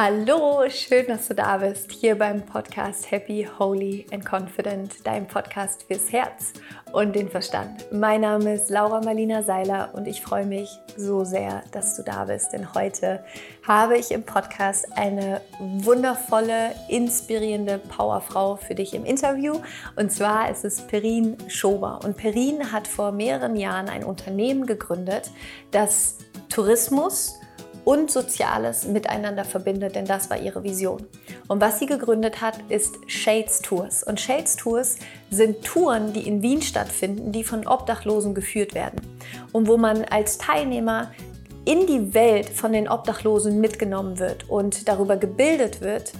Hallo, schön, dass du da bist, hier beim Podcast Happy, Holy and Confident, dein Podcast fürs Herz und den Verstand. Mein Name ist Laura Marlina Seiler und ich freue mich so sehr, dass du da bist, denn heute habe ich im Podcast eine wundervolle, inspirierende Powerfrau für dich im Interview und zwar ist es Perin Schober und Perin hat vor mehreren Jahren ein Unternehmen gegründet, das Tourismus und Soziales miteinander verbindet, denn das war ihre Vision. Und was sie gegründet hat, ist Shades Tours. Und Shades Tours sind Touren, die in Wien stattfinden, die von Obdachlosen geführt werden. Und wo man als Teilnehmer in die Welt von den Obdachlosen mitgenommen wird und darüber gebildet wird,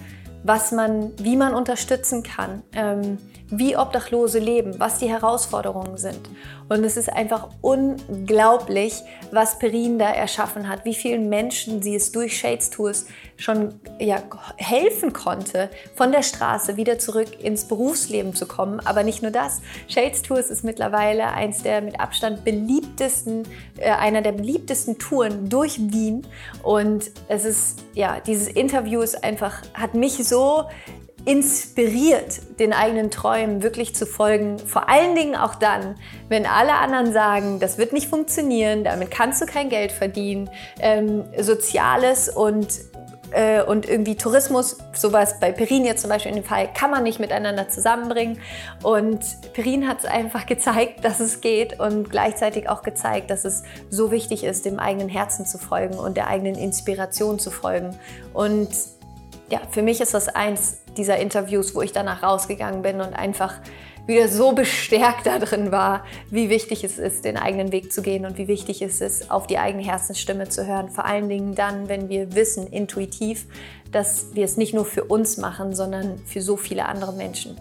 was man, wie man unterstützen kann, ähm, wie Obdachlose leben, was die Herausforderungen sind. Und es ist einfach unglaublich, was Perin da erschaffen hat, wie vielen Menschen sie es durch Shades Tours schon ja, helfen konnte, von der Straße wieder zurück ins Berufsleben zu kommen. Aber nicht nur das. Shades Tours ist mittlerweile eins der mit Abstand beliebtesten, äh, einer der beliebtesten Touren durch Wien. Und es ist, ja, dieses Interview ist einfach, hat mich so inspiriert, den eigenen Träumen wirklich zu folgen. Vor allen Dingen auch dann, wenn alle anderen sagen, das wird nicht funktionieren, damit kannst du kein Geld verdienen, ähm, Soziales und äh, und irgendwie Tourismus, sowas bei Perin jetzt zum Beispiel in dem Fall, kann man nicht miteinander zusammenbringen. Und Perin hat es einfach gezeigt, dass es geht und gleichzeitig auch gezeigt, dass es so wichtig ist, dem eigenen Herzen zu folgen und der eigenen Inspiration zu folgen. Und ja, für mich ist das eins dieser Interviews, wo ich danach rausgegangen bin und einfach wieder so bestärkt darin war, wie wichtig es ist, den eigenen Weg zu gehen und wie wichtig es ist, auf die eigene Herzensstimme zu hören. Vor allen Dingen dann, wenn wir wissen, intuitiv, dass wir es nicht nur für uns machen, sondern für so viele andere Menschen.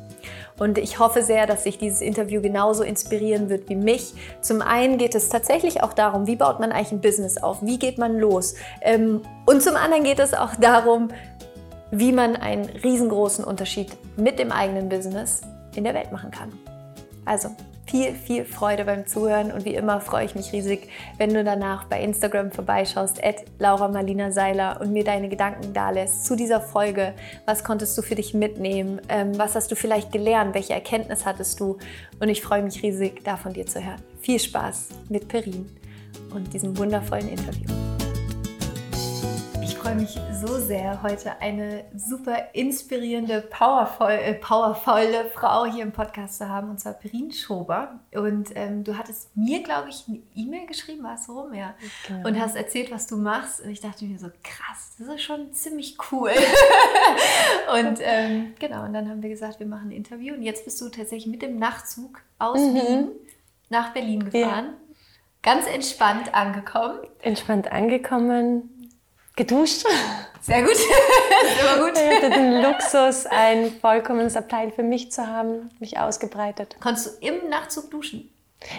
Und ich hoffe sehr, dass sich dieses Interview genauso inspirieren wird wie mich. Zum einen geht es tatsächlich auch darum, wie baut man eigentlich ein Business auf, wie geht man los. Ähm, und zum anderen geht es auch darum, wie man einen riesengroßen Unterschied mit dem eigenen Business in der Welt machen kann. Also viel, viel Freude beim Zuhören und wie immer freue ich mich riesig, wenn du danach bei Instagram vorbeischaust, at Laura Marlina Seiler und mir deine Gedanken dalässt zu dieser Folge. Was konntest du für dich mitnehmen? Ähm, was hast du vielleicht gelernt? Welche Erkenntnis hattest du? Und ich freue mich riesig, da von dir zu hören. Viel Spaß mit Perin und diesem wundervollen Interview freue mich so sehr, heute eine super inspirierende, powervoll, äh, powervolle Frau hier im Podcast zu haben, und zwar Perin Schober. Und ähm, du hattest mir, glaube ich, eine E-Mail geschrieben, war es so rum, ja. Genau. Und hast erzählt, was du machst. Und ich dachte mir so, krass, das ist schon ziemlich cool. und ähm, genau, und dann haben wir gesagt, wir machen ein Interview. Und jetzt bist du tatsächlich mit dem Nachtzug aus mhm. Wien nach Berlin gefahren. Ja. Ganz entspannt angekommen. Entspannt angekommen, geduscht. Sehr gut. Immer gut. Ich hatte den Luxus, ein vollkommenes Abteil für mich zu haben, mich ausgebreitet. Konntest du im Nachtzug duschen?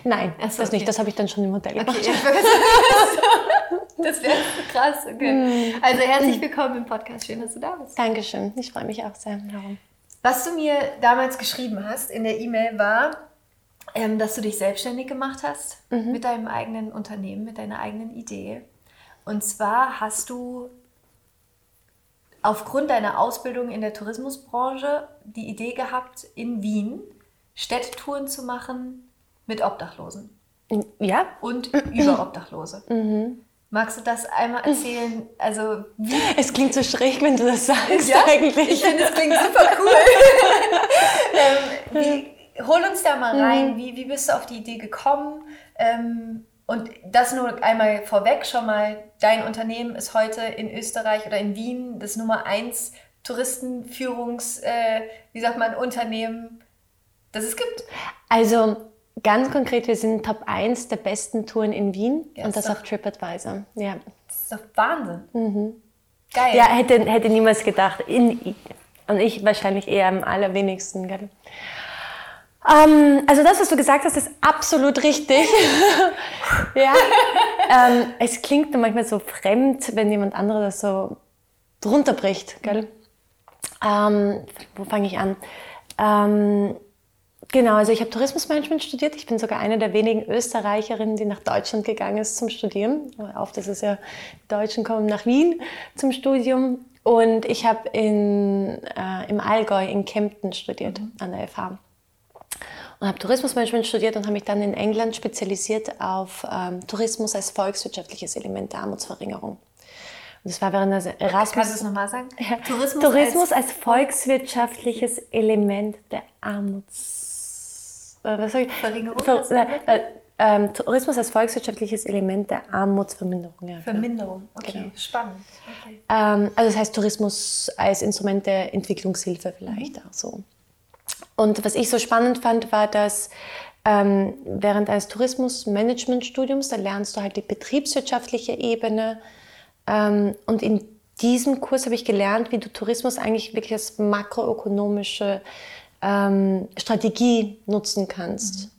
Nein, so, das okay. nicht. Das habe ich dann schon im Hotel gemacht. Okay, das wäre krass. Okay. Mm. Also herzlich willkommen im Podcast. Schön, dass du da bist. Dankeschön. Ich freue mich auch sehr darum. Was du mir damals geschrieben hast in der E-Mail war, ähm, dass du dich selbstständig gemacht hast mhm. mit deinem eigenen Unternehmen, mit deiner eigenen Idee. Und zwar hast du aufgrund deiner Ausbildung in der Tourismusbranche die Idee gehabt, in Wien Städtetouren zu machen mit Obdachlosen. Ja. Und über Obdachlose. Mhm. Magst du das einmal erzählen? Also wie? Es klingt so schräg, wenn du das sagst ja? eigentlich. Ich finde, es klingt super cool. ähm, wie, hol uns da mal rein. Mhm. Wie, wie bist du auf die Idee gekommen? Ähm, und das nur einmal vorweg schon mal, dein Unternehmen ist heute in Österreich oder in Wien das Nummer 1 Touristenführungs, äh, wie sagt man, Unternehmen, das es gibt. Also ganz konkret, wir sind Top 1 der besten Touren in Wien ja, und das doch, auf TripAdvisor. Ja. Das ist doch Wahnsinn. Mhm. Geil. Ja, hätte, hätte niemals gedacht. In, und ich wahrscheinlich eher am allerwenigsten. Gell? Ähm, also das, was du gesagt hast, ist absolut richtig. ja. Ähm, es klingt manchmal so fremd, wenn jemand anderes das so drunter bricht. Gell? Ähm, wo fange ich an? Genau, also ich habe Tourismusmanagement studiert. Ich bin sogar eine der wenigen Österreicherinnen, die nach Deutschland gegangen ist zum Studieren. Auf, dass es ja Deutschen kommen nach Wien zum Studium. Und ich habe äh, im Allgäu in Kempten studiert, mhm. an der FH. Und habe Tourismusmanagement studiert und habe mich dann in England spezialisiert auf ähm, Tourismus als volkswirtschaftliches Element der Armutsverringerung. Und das war während der Erasmus. Kannst du es nochmal sagen? Ja. Tourismus, Tourismus als, als, volkswirtschaftliches Element der Armuts... Äh, was sag ich? Verringerung? Ver, äh, ähm, Tourismus als volkswirtschaftliches Element der Armutsverminderung. Ja, Verminderung, okay, genau. spannend. Okay. Ähm, also das heißt Tourismus als Instrument der Entwicklungshilfe vielleicht mhm. auch so. Und was ich so spannend fand, war, dass ähm, während eines Tourismusmanagementstudiums, da lernst du halt die betriebswirtschaftliche Ebene. Ähm, und in diesem Kurs habe ich gelernt, wie du Tourismus eigentlich wirklich als makroökonomische ähm, Strategie nutzen kannst. Mhm.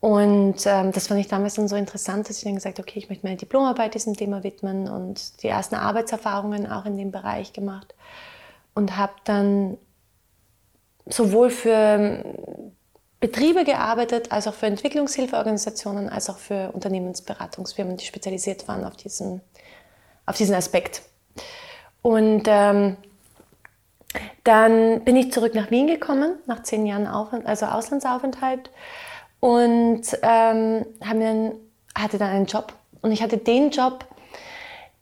Und ähm, das fand ich damals dann so interessant, dass ich dann gesagt habe, okay, ich möchte meine Diplomarbeit diesem Thema widmen und die ersten Arbeitserfahrungen auch in dem Bereich gemacht. Und habe dann sowohl für ähm, Betriebe gearbeitet, als auch für Entwicklungshilfeorganisationen, als auch für Unternehmensberatungsfirmen, die spezialisiert waren auf diesen, auf diesen Aspekt. Und ähm, dann bin ich zurück nach Wien gekommen, nach zehn Jahren Auf also Auslandsaufenthalt und ähm, dann, hatte dann einen Job. Und ich hatte den Job,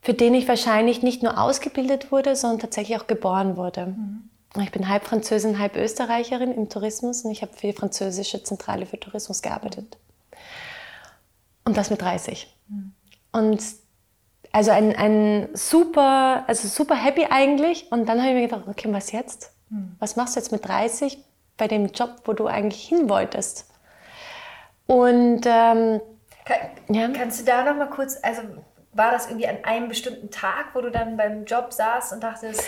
für den ich wahrscheinlich nicht nur ausgebildet wurde, sondern tatsächlich auch geboren wurde. Mhm. Ich bin halb Französin, halb Österreicherin im Tourismus und ich habe für die französische Zentrale für Tourismus gearbeitet. Und das mit 30. Mhm. Und also ein, ein super, also super happy eigentlich. Und dann habe ich mir gedacht, okay, was jetzt? Mhm. Was machst du jetzt mit 30 bei dem Job, wo du eigentlich hin wolltest? Und ähm, Kann, ja. kannst du da noch mal kurz, also war das irgendwie an einem bestimmten Tag, wo du dann beim Job saßt und dachtest,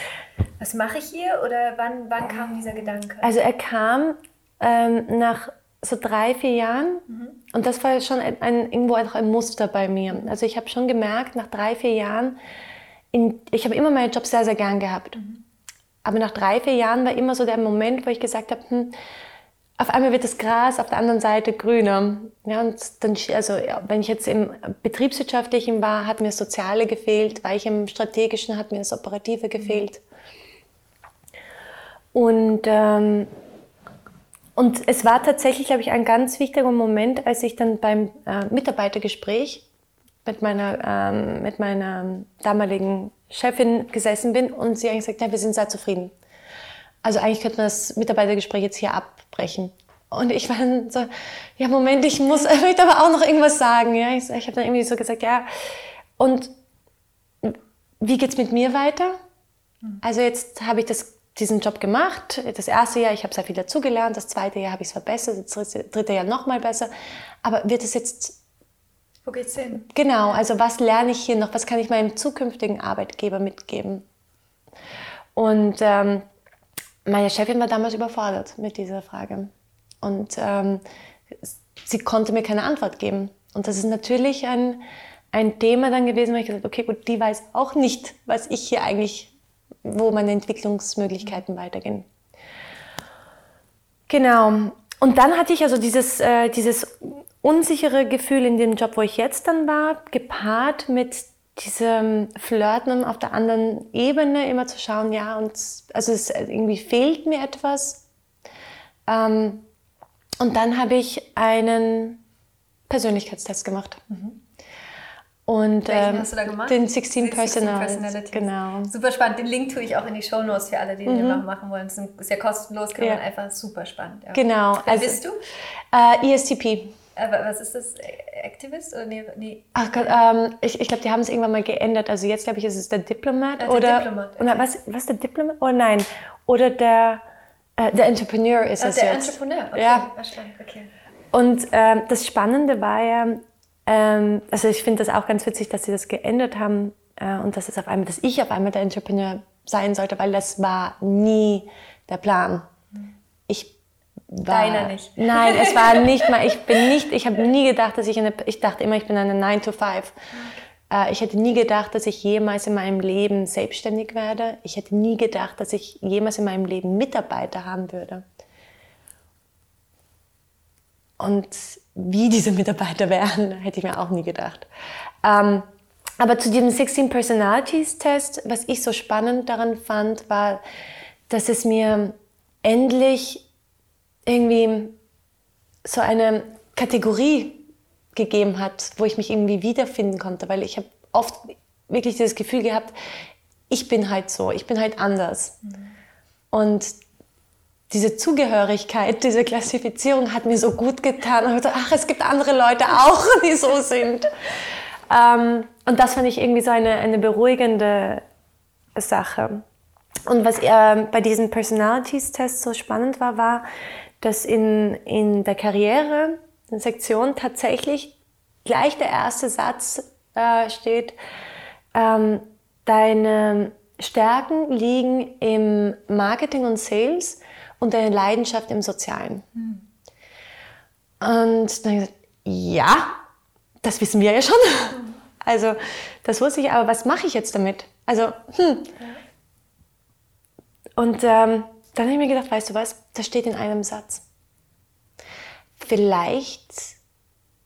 was mache ich hier? Oder wann, wann kam dieser Gedanke? Also er kam ähm, nach so drei, vier Jahren mhm. und das war schon ein, ein, irgendwo auch ein Muster bei mir. Also ich habe schon gemerkt, nach drei, vier Jahren, in, ich habe immer meinen Job sehr, sehr gern gehabt. Mhm. Aber nach drei, vier Jahren war immer so der Moment, wo ich gesagt habe, hm, auf einmal wird das Gras auf der anderen Seite grüner. Ja, und dann, also, ja, wenn ich jetzt im Betriebswirtschaftlichen war, hat mir das Soziale gefehlt, war ich im Strategischen, hat mir das Operative gefehlt. Und, ähm, und es war tatsächlich, glaube ich, ein ganz wichtiger Moment, als ich dann beim äh, Mitarbeitergespräch mit meiner, ähm, mit meiner damaligen Chefin gesessen bin und sie eigentlich gesagt hat, ja, wir sind sehr zufrieden. Also eigentlich könnte man das Mitarbeitergespräch jetzt hier abbrechen. Und ich war dann so, ja Moment, ich muss, ich möchte aber auch noch irgendwas sagen. Ja, ich, ich habe dann irgendwie so gesagt, ja. Und wie geht's mit mir weiter? Hm. Also jetzt habe ich das, diesen Job gemacht. Das erste Jahr, ich habe sehr viel dazugelernt. Das zweite Jahr habe ich es verbessert. Das dritte Jahr noch mal besser. Aber wird es jetzt wo geht's hin? Genau, also was lerne ich hier noch? Was kann ich meinem zukünftigen Arbeitgeber mitgeben? Und ähm, meine Chefin war damals überfordert mit dieser Frage. Und ähm, sie konnte mir keine Antwort geben. Und das ist natürlich ein, ein Thema dann gewesen, wo ich gesagt habe, okay, gut, die weiß auch nicht, was ich hier eigentlich, wo meine Entwicklungsmöglichkeiten weitergehen. Genau. Und dann hatte ich also dieses, äh, dieses unsichere Gefühl in dem Job, wo ich jetzt dann war, gepaart mit diesem Flirten auf der anderen Ebene immer zu schauen, ja, und also es, irgendwie fehlt mir etwas. Ähm, und dann habe ich einen Persönlichkeitstest gemacht. Mhm. Und, Welchen ähm, hast du da gemacht? Den 16, 16 Personalities. Genau. Super spannend. Den Link tue ich auch in die Show Notes für alle, die mhm. den noch machen wollen. Das ist ja kostenlos, kann ja. man einfach super spannend. Ja. Genau. Wer also, bist du? Äh, ESTP. Was ist das? Activist oder nee? nee. Ach Gott, ähm, ich, ich glaube, die haben es irgendwann mal geändert. Also jetzt glaube ich, ist es der Diplomat ja, der oder Diplomat, okay. oder was? Was der Diplomat? Oh nein, oder der äh, der Entrepreneur ist ah, es der jetzt. Der Entrepreneur. Okay. Ja. Verstanden. Okay. Und ähm, das Spannende war ja, ähm, also ich finde das auch ganz witzig, dass sie das geändert haben äh, und dass es auf einmal, dass ich auf einmal der Entrepreneur sein sollte, weil das war nie der Plan. War, Deiner nicht. Nein, es war nicht mal, ich bin nicht, ich habe nie gedacht, dass ich eine, ich dachte immer, ich bin eine 9 to 5. Äh, ich hätte nie gedacht, dass ich jemals in meinem Leben selbstständig werde. Ich hätte nie gedacht, dass ich jemals in meinem Leben Mitarbeiter haben würde. Und wie diese Mitarbeiter wären, hätte ich mir auch nie gedacht. Ähm, aber zu diesem 16 Personalities Test, was ich so spannend daran fand, war, dass es mir endlich irgendwie so eine Kategorie gegeben hat, wo ich mich irgendwie wiederfinden konnte, weil ich habe oft wirklich dieses Gefühl gehabt, ich bin halt so, ich bin halt anders. Mhm. Und diese Zugehörigkeit, diese Klassifizierung hat mir so gut getan. Und ich dachte, ach, es gibt andere Leute auch, die so sind. Ähm, und das fand ich irgendwie so eine, eine beruhigende Sache. Und was äh, bei diesem Personalities-Test so spannend war, war, dass in, in der Karriere-Sektion tatsächlich gleich der erste Satz äh, steht, ähm, deine Stärken liegen im Marketing und Sales und deine Leidenschaft im Sozialen. Mhm. Und dann habe ich gesagt, ja, das wissen wir ja schon. Also das wusste ich, aber was mache ich jetzt damit? Also, hm. Und ähm, dann habe ich mir gedacht, weißt du was, das steht in einem Satz. Vielleicht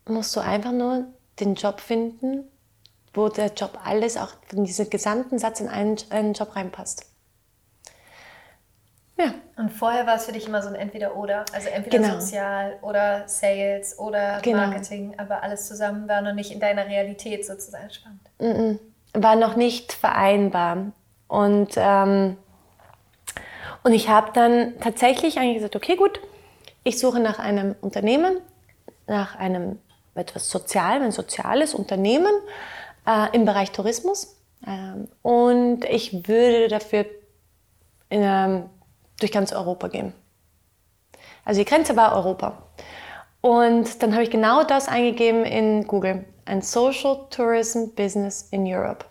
musst du einfach nur den Job finden, wo der Job alles, auch in diesen gesamten Satz in einen, einen Job reinpasst. Ja. Und vorher war es für dich immer so ein Entweder-Oder. Also entweder genau. sozial oder Sales oder genau. Marketing, aber alles zusammen war noch nicht in deiner Realität sozusagen spannend. War noch nicht vereinbar. Und, ähm, und ich habe dann tatsächlich eigentlich gesagt, okay, gut, ich suche nach einem Unternehmen, nach einem etwas Sozialem, ein soziales Unternehmen äh, im Bereich Tourismus. Ähm, und ich würde dafür in einem durch ganz Europa gehen. Also die Grenze war Europa. Und dann habe ich genau das eingegeben in Google. Ein Social Tourism Business in Europe.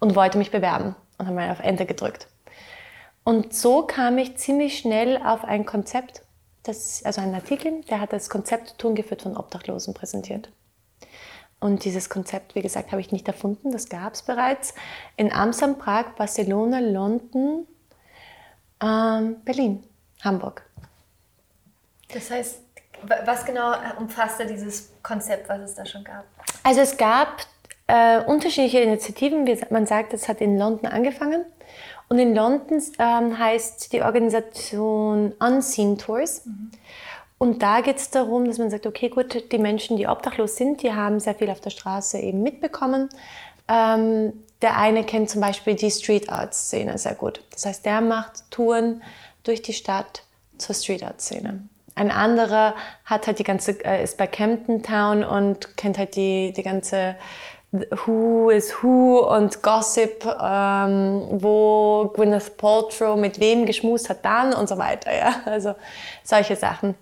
Und wollte mich bewerben. Und habe mal auf Enter gedrückt. Und so kam ich ziemlich schnell auf ein Konzept, das, also einen Artikel, der hat das Konzept Tun geführt von Obdachlosen präsentiert. Und dieses Konzept, wie gesagt, habe ich nicht erfunden, das gab es bereits in Amsterdam, Prag, Barcelona, London, ähm, Berlin, Hamburg. Das heißt, was genau umfasste dieses Konzept, was es da schon gab? Also es gab äh, unterschiedliche Initiativen. Man sagt, es hat in London angefangen. Und in London ähm, heißt die Organisation Unseen Tours. Mhm. Und da geht es darum, dass man sagt, okay, gut, die Menschen, die obdachlos sind, die haben sehr viel auf der Straße eben mitbekommen. Ähm, der eine kennt zum Beispiel die Street Art Szene sehr gut. Das heißt, der macht Touren durch die Stadt zur Street Art Szene. Ein anderer hat halt die ganze, äh, ist bei Camden Town und kennt halt die, die ganze Who is Who und Gossip, ähm, wo Gwyneth Paltrow mit wem geschmust hat dann und so weiter. Ja? Also solche Sachen.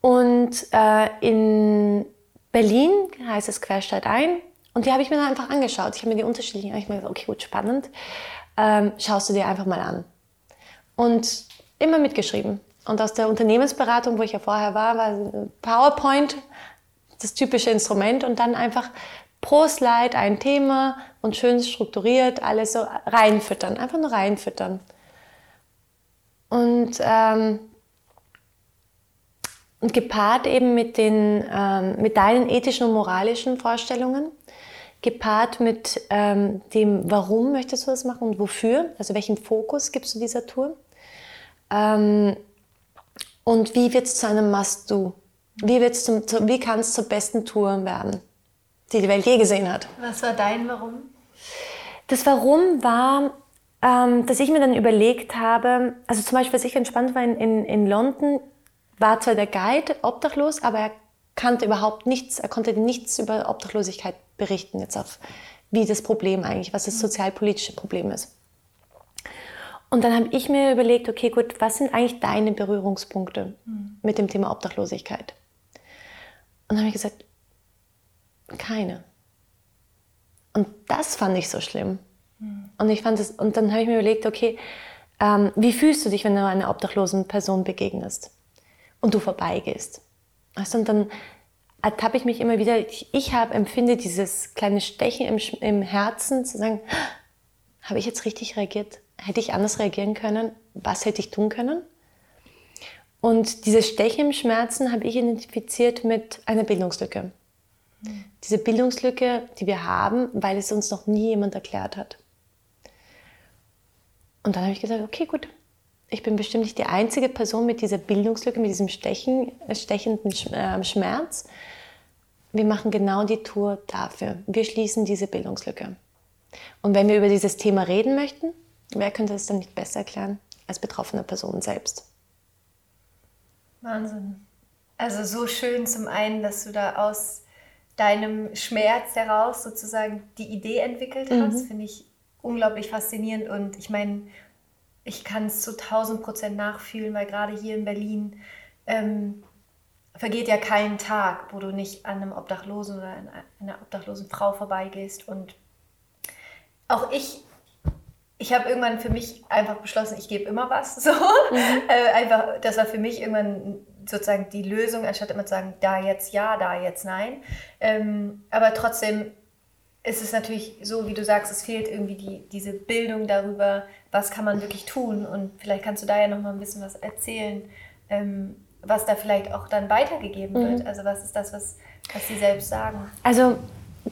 Und äh, in Berlin heißt es Querstadt ein. Und die habe ich mir dann einfach angeschaut. Ich habe mir die unterschiedlichen, ich mir gesagt, okay, gut, spannend. Ähm, schaust du dir einfach mal an. Und immer mitgeschrieben. Und aus der Unternehmensberatung, wo ich ja vorher war, war PowerPoint das typische Instrument und dann einfach pro Slide ein Thema und schön strukturiert alles so reinfüttern, einfach nur reinfüttern. Und, ähm, und gepaart eben mit, den, ähm, mit deinen ethischen und moralischen Vorstellungen gepaart mit ähm, dem, warum möchtest du das machen und wofür, also welchen Fokus gibst du dieser Tour ähm, und wie wird es zu einem Must-Do? Wie, wie kann es zur besten Tour werden, die die Welt je gesehen hat? Was war dein Warum? Das Warum war, ähm, dass ich mir dann überlegt habe, also zum Beispiel, was ich entspannt war in, in, in London, war zwar der Guide obdachlos, aber er kannte überhaupt nichts, er konnte nichts über Obdachlosigkeit berichten, jetzt auf wie das Problem eigentlich, was das sozialpolitische Problem ist. Und dann habe ich mir überlegt, okay, gut, was sind eigentlich deine Berührungspunkte mhm. mit dem Thema Obdachlosigkeit? Und dann habe ich gesagt, keine. Und das fand ich so schlimm. Und ich fand es, und dann habe ich mir überlegt, okay, ähm, wie fühlst du dich, wenn du einer obdachlosen Person begegnest und du vorbeigehst? Weißt und dann ertappe ich mich immer wieder, ich, ich habe, empfinde dieses kleine Stechen im, im Herzen, zu sagen, habe ich jetzt richtig reagiert? Hätte ich anders reagieren können? Was hätte ich tun können? Und dieses Stechen im Schmerzen habe ich identifiziert mit einer Bildungslücke. Diese Bildungslücke, die wir haben, weil es uns noch nie jemand erklärt hat. Und dann habe ich gesagt, okay, gut, ich bin bestimmt nicht die einzige Person mit dieser Bildungslücke, mit diesem Stechen, stechenden äh, Schmerz. Wir machen genau die Tour dafür. Wir schließen diese Bildungslücke. Und wenn wir über dieses Thema reden möchten, wer könnte es dann nicht besser erklären als betroffene Person selbst? Wahnsinn. Also so schön zum einen, dass du da aus deinem Schmerz heraus sozusagen die Idee entwickelt hast, mhm. finde ich unglaublich faszinierend und ich meine, ich kann es zu 1000 Prozent nachfühlen, weil gerade hier in Berlin ähm, vergeht ja kein Tag, wo du nicht an einem Obdachlosen oder an einer obdachlosen Frau vorbeigehst und auch ich ich habe irgendwann für mich einfach beschlossen, ich gebe immer was. So. Mhm. Äh, einfach, das war für mich irgendwann sozusagen die Lösung, anstatt immer zu sagen, da jetzt ja, da jetzt nein. Ähm, aber trotzdem ist es natürlich so, wie du sagst, es fehlt irgendwie die, diese Bildung darüber, was kann man wirklich tun. Und vielleicht kannst du da ja noch mal ein bisschen was erzählen, ähm, was da vielleicht auch dann weitergegeben mhm. wird. Also was ist das, was, was sie selbst sagen? Also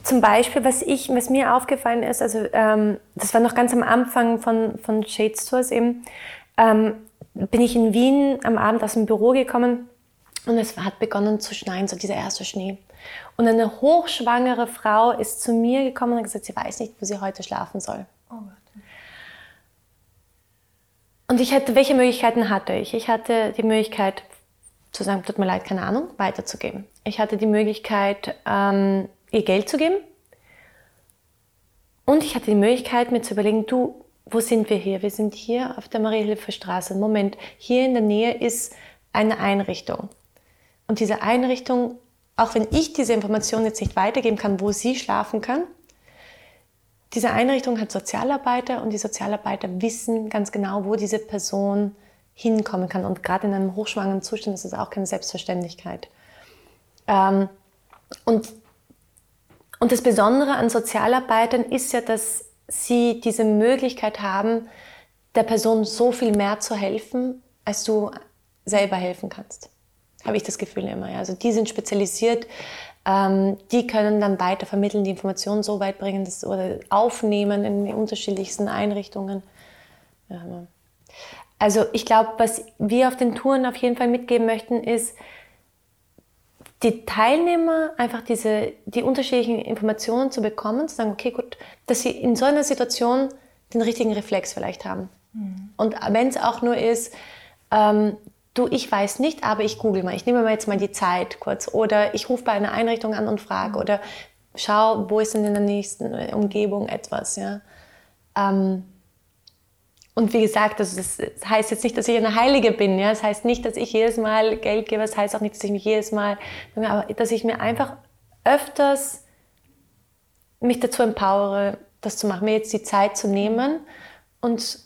zum Beispiel, was, ich, was mir aufgefallen ist, also ähm, das war noch ganz am Anfang von, von Shade Stores eben, ähm, bin ich in Wien am Abend aus dem Büro gekommen und es hat begonnen zu schneien, so dieser erste Schnee. Und eine hochschwangere Frau ist zu mir gekommen und hat gesagt, sie weiß nicht, wo sie heute schlafen soll. Oh Gott. Und ich hatte, welche Möglichkeiten hatte ich? Ich hatte die Möglichkeit zu sagen, tut mir leid, keine Ahnung, weiterzugeben. Ich hatte die Möglichkeit, ähm, ihr Geld zu geben. Und ich hatte die Möglichkeit, mir zu überlegen, du, wo sind wir hier? Wir sind hier auf der Marie-Hilfe-Straße. Moment, hier in der Nähe ist eine Einrichtung. Und diese Einrichtung, auch wenn ich diese Information jetzt nicht weitergeben kann, wo sie schlafen kann, diese Einrichtung hat Sozialarbeiter und die Sozialarbeiter wissen ganz genau, wo diese Person hinkommen kann. Und gerade in einem hochschwangeren Zustand ist es auch keine Selbstverständlichkeit. Ähm, und, und das Besondere an Sozialarbeitern ist ja, dass sie diese Möglichkeit haben, der Person so viel mehr zu helfen, als du selber helfen kannst habe ich das Gefühl immer. Ja. Also die sind spezialisiert, ähm, die können dann weiter vermitteln, die Informationen so weit bringen dass, oder aufnehmen in unterschiedlichsten Einrichtungen. Ja. Also ich glaube, was wir auf den Touren auf jeden Fall mitgeben möchten, ist, die Teilnehmer einfach diese, die unterschiedlichen Informationen zu bekommen, zu sagen, okay, gut, dass sie in so einer Situation den richtigen Reflex vielleicht haben. Mhm. Und wenn es auch nur ist, ähm, du, ich weiß nicht, aber ich google mal. Ich nehme mir jetzt mal die Zeit kurz. Oder ich rufe bei einer Einrichtung an und frage. Oder schau, wo ist denn in der nächsten Umgebung etwas. Ja? Ähm, und wie gesagt, also das heißt jetzt nicht, dass ich eine Heilige bin. Ja? Das heißt nicht, dass ich jedes Mal Geld gebe. Das heißt auch nicht, dass ich mich jedes Mal, aber dass ich mir einfach öfters mich dazu empowere, das zu machen, mir jetzt die Zeit zu nehmen und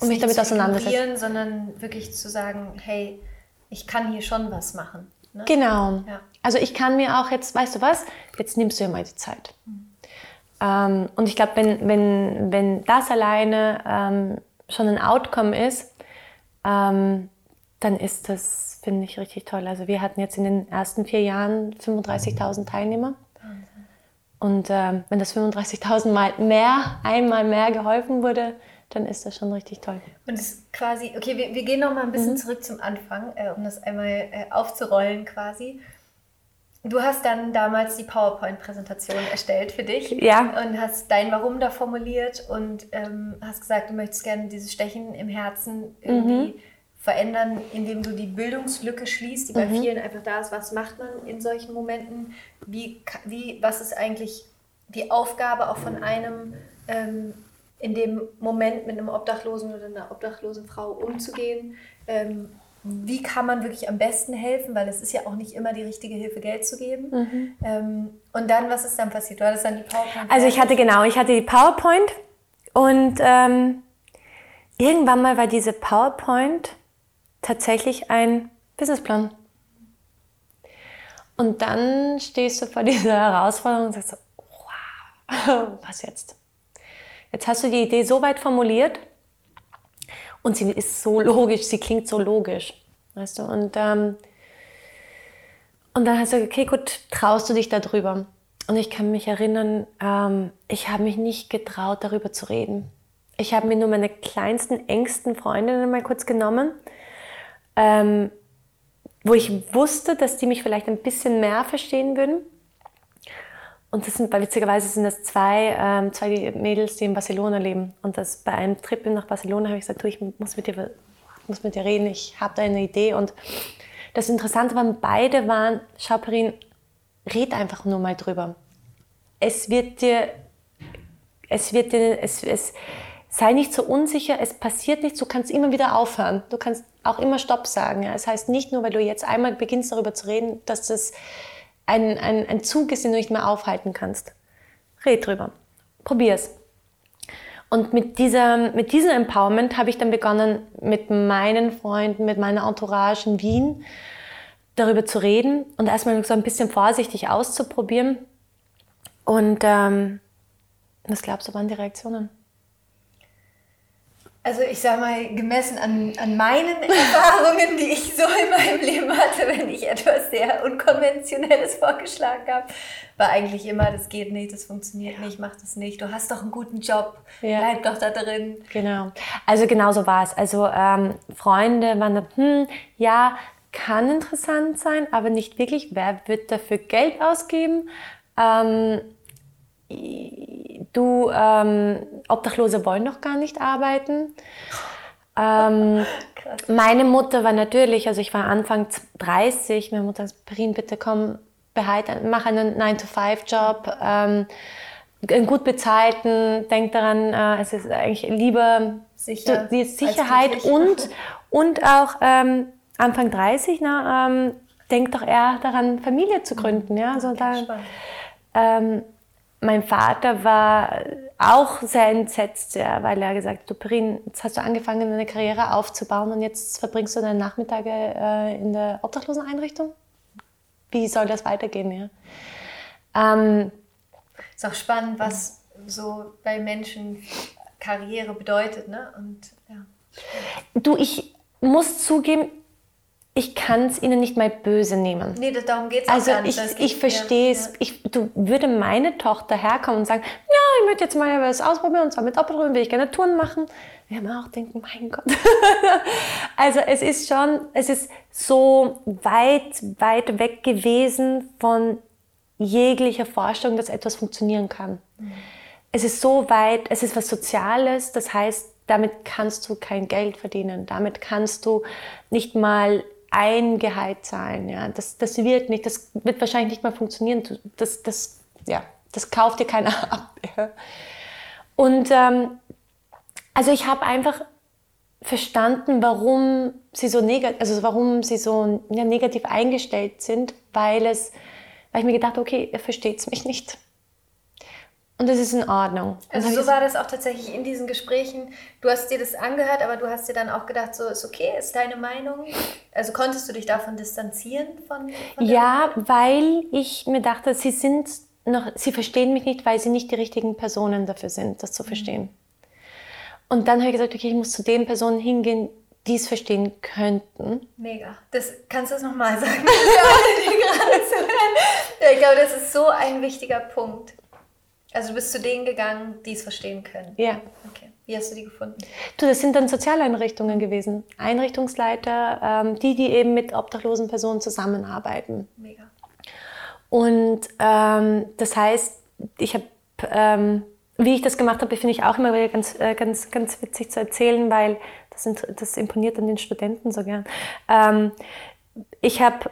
und mich damit auseinandersetzen. sondern wirklich zu sagen, hey, ich kann hier schon was machen. Ne? Genau. Ja. Also ich kann mir auch jetzt, weißt du was, jetzt nimmst du dir mal die Zeit. Mhm. Ähm, und ich glaube, wenn, wenn, wenn das alleine ähm, schon ein Outcome ist, ähm, dann ist das, finde ich, richtig toll. Also wir hatten jetzt in den ersten vier Jahren 35.000 Teilnehmer. Und ähm, wenn das 35.000 Mal mehr, einmal mehr geholfen wurde, dann ist das schon richtig toll. Und es ist quasi, okay, wir, wir gehen noch mal ein bisschen mhm. zurück zum Anfang, äh, um das einmal äh, aufzurollen quasi. Du hast dann damals die PowerPoint-Präsentation erstellt für dich ja. und hast dein Warum da formuliert und ähm, hast gesagt, du möchtest gerne dieses Stechen im Herzen irgendwie mhm. verändern, indem du die Bildungslücke schließt, die bei mhm. vielen einfach da ist. Was macht man in solchen Momenten? Wie, wie, was ist eigentlich die Aufgabe auch von einem ähm, in dem Moment mit einem Obdachlosen oder einer obdachlosen Frau umzugehen. Ähm, wie kann man wirklich am besten helfen, weil es ist ja auch nicht immer die richtige Hilfe, Geld zu geben. Mhm. Ähm, und dann, was ist dann passiert? Du hattest dann die PowerPoint. Also ich hatte genau, ich hatte die PowerPoint und ähm, irgendwann mal war diese PowerPoint tatsächlich ein Businessplan. Und dann stehst du vor dieser Herausforderung und sagst, wow, was jetzt? Jetzt hast du die Idee so weit formuliert und sie ist so logisch, sie klingt so logisch. Weißt du? Und, ähm, und dann hast du gesagt, okay, gut, traust du dich darüber? und ich kann mich erinnern, ähm, ich habe mich nicht getraut, darüber zu reden. Ich habe mir nur meine kleinsten, engsten Freundinnen mal kurz genommen, ähm, wo ich wusste, dass die mich vielleicht ein bisschen mehr verstehen würden. Und das sind, witzigerweise sind das zwei, ähm, zwei Mädels, die in Barcelona leben. Und das bei einem Trip nach Barcelona habe ich gesagt, du, ich muss mit dir, muss mit dir reden, ich habe da eine Idee. Und das Interessante war, beide waren, schau Perin, red einfach nur mal drüber. Es wird dir, es wird dir, es, es, sei nicht so unsicher, es passiert nichts, du kannst immer wieder aufhören. Du kannst auch immer Stopp sagen. Es heißt nicht nur, weil du jetzt einmal beginnst darüber zu reden, dass das ein, ein, ein Zug ist, den du nicht mehr aufhalten kannst. Red drüber. Probier's. Und mit, dieser, mit diesem Empowerment habe ich dann begonnen, mit meinen Freunden, mit meiner Entourage in Wien darüber zu reden und erstmal so ein bisschen vorsichtig auszuprobieren. Und ähm, was glaubst du, waren die Reaktionen? Also ich sage mal, gemessen an, an meinen Erfahrungen, die ich so in meinem Leben hatte, wenn ich etwas sehr Unkonventionelles vorgeschlagen habe, war eigentlich immer, das geht nicht, das funktioniert nicht, mach das nicht, du hast doch einen guten Job, ja. bleib doch da drin. Genau, also genau so war es. Also ähm, Freunde waren da, hm, ja, kann interessant sein, aber nicht wirklich. Wer wird dafür Geld ausgeben? Ähm, du, ähm, Obdachlose wollen doch gar nicht arbeiten. Ähm, meine Mutter war natürlich, also ich war Anfang 30, meine Mutter sagt, Perin, bitte komm, behalte, mach einen 9-to-5-Job, ähm, einen gut bezahlten, denk daran, äh, es ist eigentlich lieber Sicher, die Sicherheit und, und auch ähm, Anfang 30, ne, ähm, denk doch eher daran, Familie zu gründen. Ja? Also da, mein Vater war auch sehr entsetzt, ja, weil er gesagt hat, du Perin, jetzt hast du angefangen, eine Karriere aufzubauen und jetzt verbringst du deine Nachmittage äh, in der Obdachloseneinrichtung? Wie soll das weitergehen? Ja? Ähm, ist auch spannend, was so bei Menschen Karriere bedeutet. Ne? Und, ja. Du, ich muss zugeben, ich kann es ihnen nicht mal böse nehmen. Nee, darum geht es auch also gar nicht. Also ich, ich verstehe es. Ja. du würde meine Tochter herkommen und sagen, ja, ich möchte jetzt mal was ausprobieren und zwar mit Obdachlosen will ich gerne Touren machen. Wir haben auch denken, mein Gott. also es ist schon, es ist so weit, weit weg gewesen von jeglicher Vorstellung, dass etwas funktionieren kann. Mhm. Es ist so weit, es ist was Soziales, das heißt, damit kannst du kein Geld verdienen. Damit kannst du nicht mal ein Gehalt zahlen. Ja. Das, das wird nicht, das wird wahrscheinlich nicht mal funktionieren. Das, das, ja, das kauft dir keiner ab. Ja. Und ähm, also ich habe einfach verstanden, warum sie so negativ, also warum sie so ja, negativ eingestellt sind, weil es, weil ich mir gedacht, okay, er versteht mich nicht. Und das ist in Ordnung. Also so war das auch tatsächlich in diesen Gesprächen. Du hast dir das angehört, aber du hast dir dann auch gedacht, so ist okay, ist deine Meinung. Also konntest du dich davon distanzieren? Von, von ja, weil ich mir dachte, sie sind noch, sie verstehen mich nicht, weil sie nicht die richtigen Personen dafür sind, das zu mhm. verstehen. Und dann habe ich gesagt, okay, ich muss zu den Personen hingehen, die es verstehen könnten. Mega. Das, kannst du das nochmal sagen? Ich glaube, das ist so ein wichtiger Punkt. Also du bist zu denen gegangen, die es verstehen können. Ja. Okay. Wie hast du die gefunden? Du, das sind dann Sozialeinrichtungen gewesen. Einrichtungsleiter, ähm, die, die eben mit obdachlosen Personen zusammenarbeiten. Mega. Und ähm, das heißt, ich habe, ähm, wie ich das gemacht habe, finde ich auch immer wieder ganz, äh, ganz, ganz witzig zu erzählen, weil das, das imponiert an den Studenten so gern. Ähm, ich habe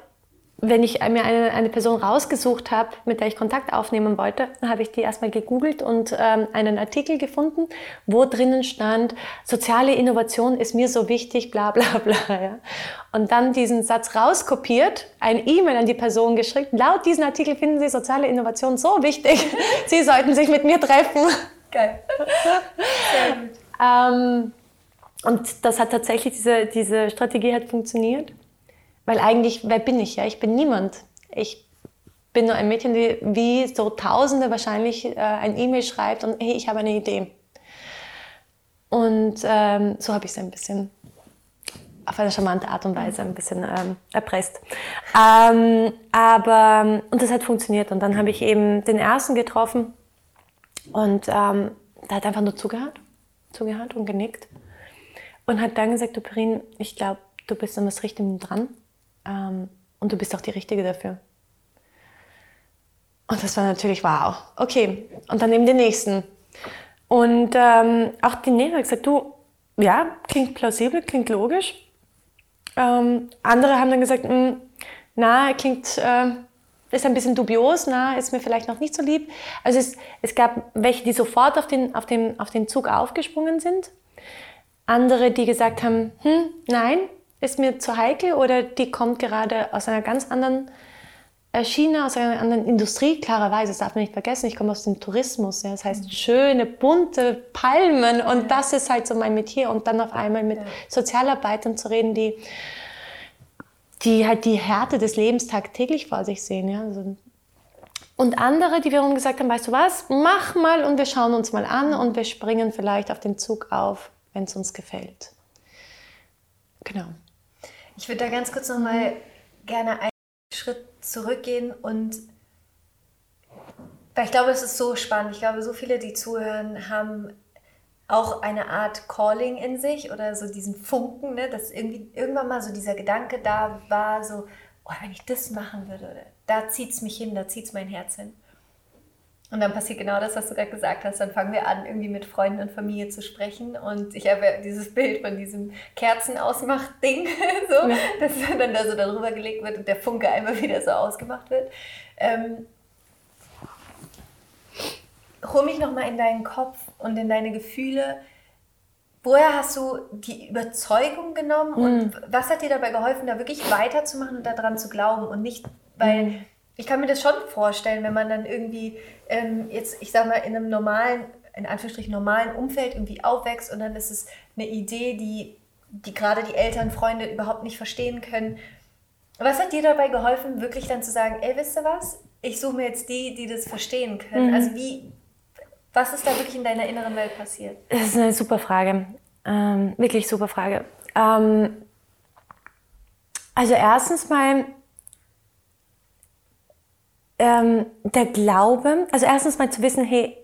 wenn ich mir eine, eine Person rausgesucht habe, mit der ich Kontakt aufnehmen wollte, habe ich die erstmal gegoogelt und ähm, einen Artikel gefunden, wo drinnen stand, soziale Innovation ist mir so wichtig, bla bla bla. Ja. Und dann diesen Satz rauskopiert, ein E-Mail an die Person geschickt, laut diesem Artikel finden Sie soziale Innovation so wichtig, Sie sollten sich mit mir treffen. Geil. Sehr gut. ähm, und das hat tatsächlich, diese, diese Strategie hat funktioniert. Weil eigentlich, wer bin ich? Ja? Ich bin niemand. Ich bin nur ein Mädchen, die wie so Tausende wahrscheinlich äh, ein E-Mail schreibt und hey, ich habe eine Idee. Und ähm, so habe ich es ein bisschen auf eine charmante Art und Weise ein bisschen ähm, erpresst. Ähm, aber, und das hat funktioniert. Und dann habe ich eben den ersten getroffen und ähm, der hat einfach nur zugehört, zugehört und genickt. Und hat dann gesagt, du Perin, ich glaube, du bist an was Richtigem dran ähm, und du bist auch die Richtige dafür. Und das war natürlich wow. Okay, und dann eben den nächsten. Und ähm, auch die Nähe hat gesagt, du, ja, klingt plausibel, klingt logisch. Ähm, andere haben dann gesagt, hm, na, klingt, äh, ist ein bisschen dubios, na, ist mir vielleicht noch nicht so lieb. Also es, es gab welche, die sofort auf den, auf, den, auf den Zug aufgesprungen sind. Andere, die gesagt haben, hm, nein, ist mir zu heikel oder die kommt gerade aus einer ganz anderen China aus einer anderen Industrie, klarerweise, das darf man nicht vergessen, ich komme aus dem Tourismus, ja, das heißt mhm. schöne, bunte Palmen und das ist halt so mein Metier und dann auf einmal mit. Sozialarbeitern zu reden, die, die halt die Härte des Lebens tagtäglich vor sich sehen. Ja, also, und andere, die wiederum gesagt haben, weißt du was, mach mal und wir schauen uns mal an und wir springen vielleicht auf den Zug auf, wenn es uns gefällt. Genau. Ich würde da ganz kurz noch mal gerne einen Schritt zurückgehen und weil ich glaube, es ist so spannend. Ich glaube, so viele, die zuhören, haben auch eine Art Calling in sich oder so diesen Funken, ne, dass irgendwie irgendwann mal so dieser Gedanke da war, so, oh, wenn ich das machen würde, oder, da zieht es mich hin, da zieht es mein Herz hin. Und dann passiert genau das, was du gerade gesagt hast. Dann fangen wir an, irgendwie mit Freunden und Familie zu sprechen. Und ich habe dieses Bild von diesem Kerzenausmacht-Ding, so, ja. dass dann da so darüber gelegt wird und der Funke einmal wieder so ausgemacht wird. Ähm, hol mich nochmal in deinen Kopf und in deine Gefühle. Woher hast du die Überzeugung genommen und mhm. was hat dir dabei geholfen, da wirklich weiterzumachen und daran zu glauben und nicht, weil. Ich kann mir das schon vorstellen, wenn man dann irgendwie ähm, jetzt, ich sag mal, in einem normalen, in Anführungsstrichen normalen Umfeld irgendwie aufwächst und dann ist es eine Idee, die, die gerade die Eltern, Freunde überhaupt nicht verstehen können. Was hat dir dabei geholfen, wirklich dann zu sagen, ey, wisst ihr was? Ich suche mir jetzt die, die das verstehen können. Mhm. Also wie, was ist da wirklich in deiner inneren Welt passiert? Das ist eine super Frage. Ähm, wirklich super Frage. Ähm, also erstens mal ähm, der Glaube, also erstens mal zu wissen, hey,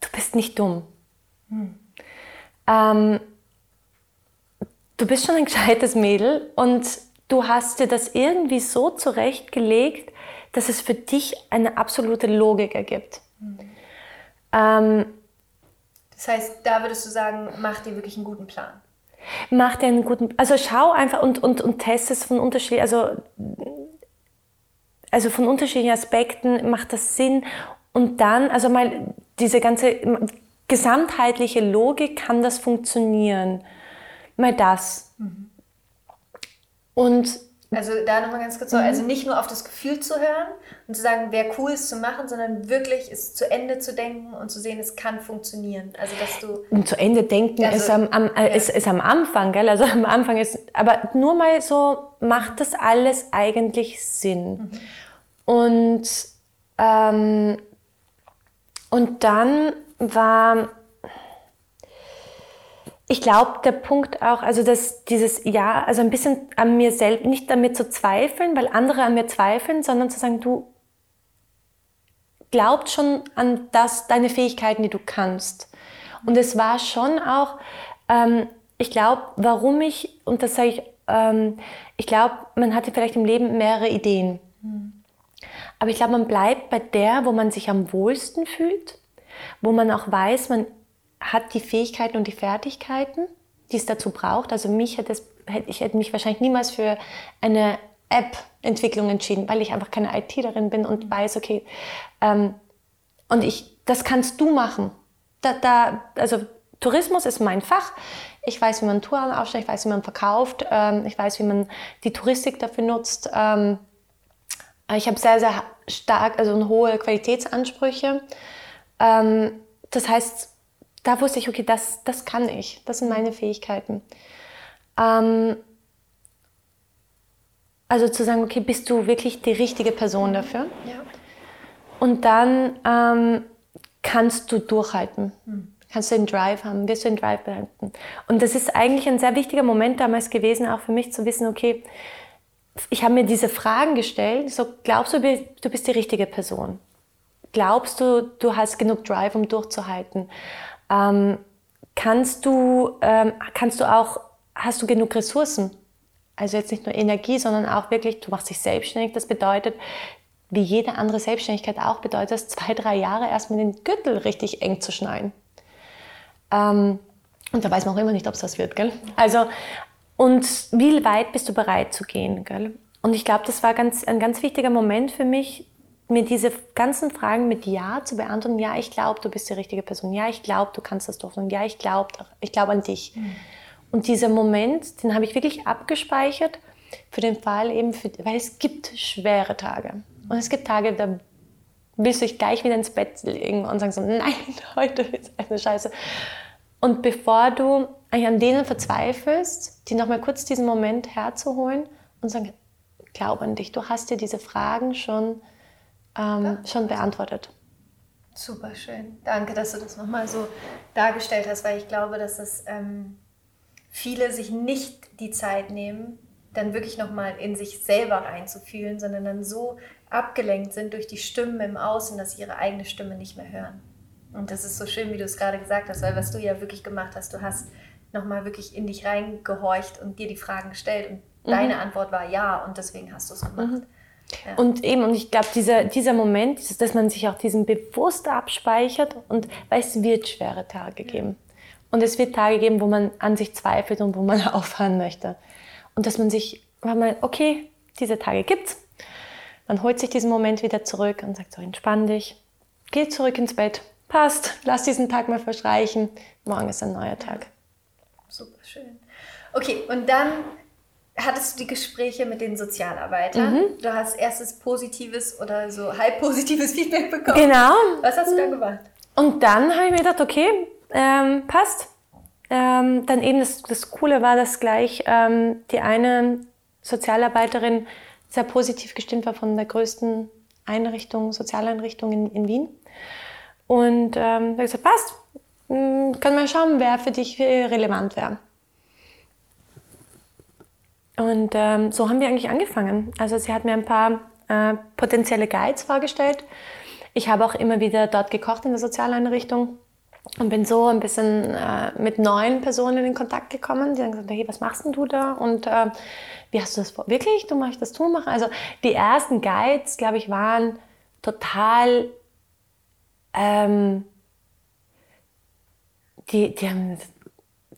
du bist nicht dumm. Hm. Ähm, du bist schon ein gescheites Mädel und du hast dir das irgendwie so zurechtgelegt, dass es für dich eine absolute Logik ergibt. Hm. Ähm, das heißt, da würdest du sagen, mach dir wirklich einen guten Plan. Mach dir einen guten, also schau einfach und, und, und test es von unterschiedlichen, also also von unterschiedlichen Aspekten macht das Sinn. Und dann, also mal diese ganze gesamtheitliche Logik, kann das funktionieren? Mal das. Mhm. Und also da nochmal ganz kurz mhm. also nicht nur auf das Gefühl zu hören und zu sagen, wäre cool es zu machen, sondern wirklich es zu Ende zu denken und zu sehen, es kann funktionieren. Also dass du und zu Ende denken also, ist, am, am, äh, ja. ist, ist am Anfang, gell? Also am Anfang ist, aber nur mal so macht das alles eigentlich Sinn. Mhm. Und, ähm, und dann war, ich glaube, der Punkt auch, also dass dieses Ja, also ein bisschen an mir selbst, nicht mir zu zweifeln, weil andere an mir zweifeln, sondern zu sagen, du glaubst schon an das, deine Fähigkeiten, die du kannst. Und es war schon auch, ähm, ich glaube, warum ich, und das sage ich, ähm, ich glaube, man hatte vielleicht im Leben mehrere Ideen. Aber ich glaube, man bleibt bei der, wo man sich am wohlsten fühlt, wo man auch weiß, man hat die Fähigkeiten und die Fertigkeiten, die es dazu braucht. Also mich hätte es, ich hätte mich wahrscheinlich niemals für eine App-Entwicklung entschieden, weil ich einfach keine IT darin bin und weiß, okay, ähm, und ich, das kannst du machen. Da, da, also Tourismus ist mein Fach. Ich weiß, wie man Touren aufstellt, ich weiß, wie man verkauft, ähm, ich weiß, wie man die Touristik dafür nutzt. Ähm, ich habe sehr, sehr stark, also hohe Qualitätsansprüche. Ähm, das heißt, da wusste ich, okay, das, das kann ich, das sind meine Fähigkeiten. Ähm, also zu sagen, okay, bist du wirklich die richtige Person dafür? Ja. Und dann ähm, kannst du durchhalten. Hm. Kannst du den Drive haben? Wirst du den Drive behalten? Und das ist eigentlich ein sehr wichtiger Moment damals gewesen, auch für mich zu wissen, okay, ich habe mir diese Fragen gestellt, so glaubst du, du bist die richtige Person? Glaubst du, du hast genug Drive, um durchzuhalten? Ähm, kannst du, ähm, kannst du auch, hast du genug Ressourcen? Also jetzt nicht nur Energie, sondern auch wirklich, du machst dich selbstständig. Das bedeutet, wie jede andere Selbstständigkeit auch, bedeutet das, zwei, drei Jahre erstmal den Gürtel richtig eng zu schneiden. Ähm, und da weiß man auch immer nicht, ob es das wird, gell? Also, und wie weit bist du bereit zu gehen, gell? Und ich glaube, das war ganz, ein ganz wichtiger Moment für mich, mir diese ganzen Fragen mit Ja zu beantworten. Ja, ich glaube, du bist die richtige Person. Ja, ich glaube, du kannst das durchführen. Ja, ich glaube ich glaub an dich. Mhm. Und dieser Moment, den habe ich wirklich abgespeichert für den Fall eben, für, weil es gibt schwere Tage. Und es gibt Tage, da willst du dich gleich wieder ins Bett legen und sagen so, nein, heute ist eine Scheiße. Und bevor du eigentlich an denen verzweifelst, die nochmal kurz diesen Moment herzuholen und sagen, glaub an dich, du hast dir diese Fragen schon ähm, schon beantwortet. Super schön. Danke, dass du das nochmal so dargestellt hast, weil ich glaube, dass es ähm, viele sich nicht die Zeit nehmen, dann wirklich nochmal in sich selber reinzufühlen, sondern dann so abgelenkt sind durch die Stimmen im Außen, dass sie ihre eigene Stimme nicht mehr hören. Und das ist so schön, wie du es gerade gesagt hast, weil was du ja wirklich gemacht hast, du hast nochmal wirklich in dich reingehorcht und dir die Fragen gestellt und mhm. deine Antwort war ja und deswegen hast du es gemacht. Mhm. Und eben, und ich glaube, dieser, dieser Moment, dass man sich auch diesen bewusst abspeichert und weil es wird schwere Tage geben. Und es wird Tage geben, wo man an sich zweifelt und wo man aufhören möchte. Und dass man sich, weil man, okay, diese Tage gibt's. Man holt sich diesen Moment wieder zurück und sagt so, entspann dich, geh zurück ins Bett, passt, lass diesen Tag mal verstreichen. Morgen ist ein neuer Tag. Super schön. Okay, und dann hattest du die Gespräche mit den Sozialarbeitern. Mhm. Du hast erstes positives oder so halb positives Feedback bekommen. Genau. Was hast du da gemacht? Und dann habe ich mir gedacht, okay, ähm, passt. Ähm, dann eben das, das Coole war, dass gleich ähm, die eine Sozialarbeiterin sehr positiv gestimmt war von der größten Einrichtung, Sozialeinrichtung in, in Wien. Und ähm, da gesagt, passt, hm, können wir schauen, wer für dich relevant wäre. Und ähm, so haben wir eigentlich angefangen. Also sie hat mir ein paar äh, potenzielle Guides vorgestellt. Ich habe auch immer wieder dort gekocht in der Sozialeinrichtung und bin so ein bisschen äh, mit neuen Personen in Kontakt gekommen. Die haben gesagt, hey, was machst denn du da? Und äh, wie hast du das vor? Wirklich? Du machst das tun machen? Also die ersten Guides, glaube ich, waren total ähm, die, die haben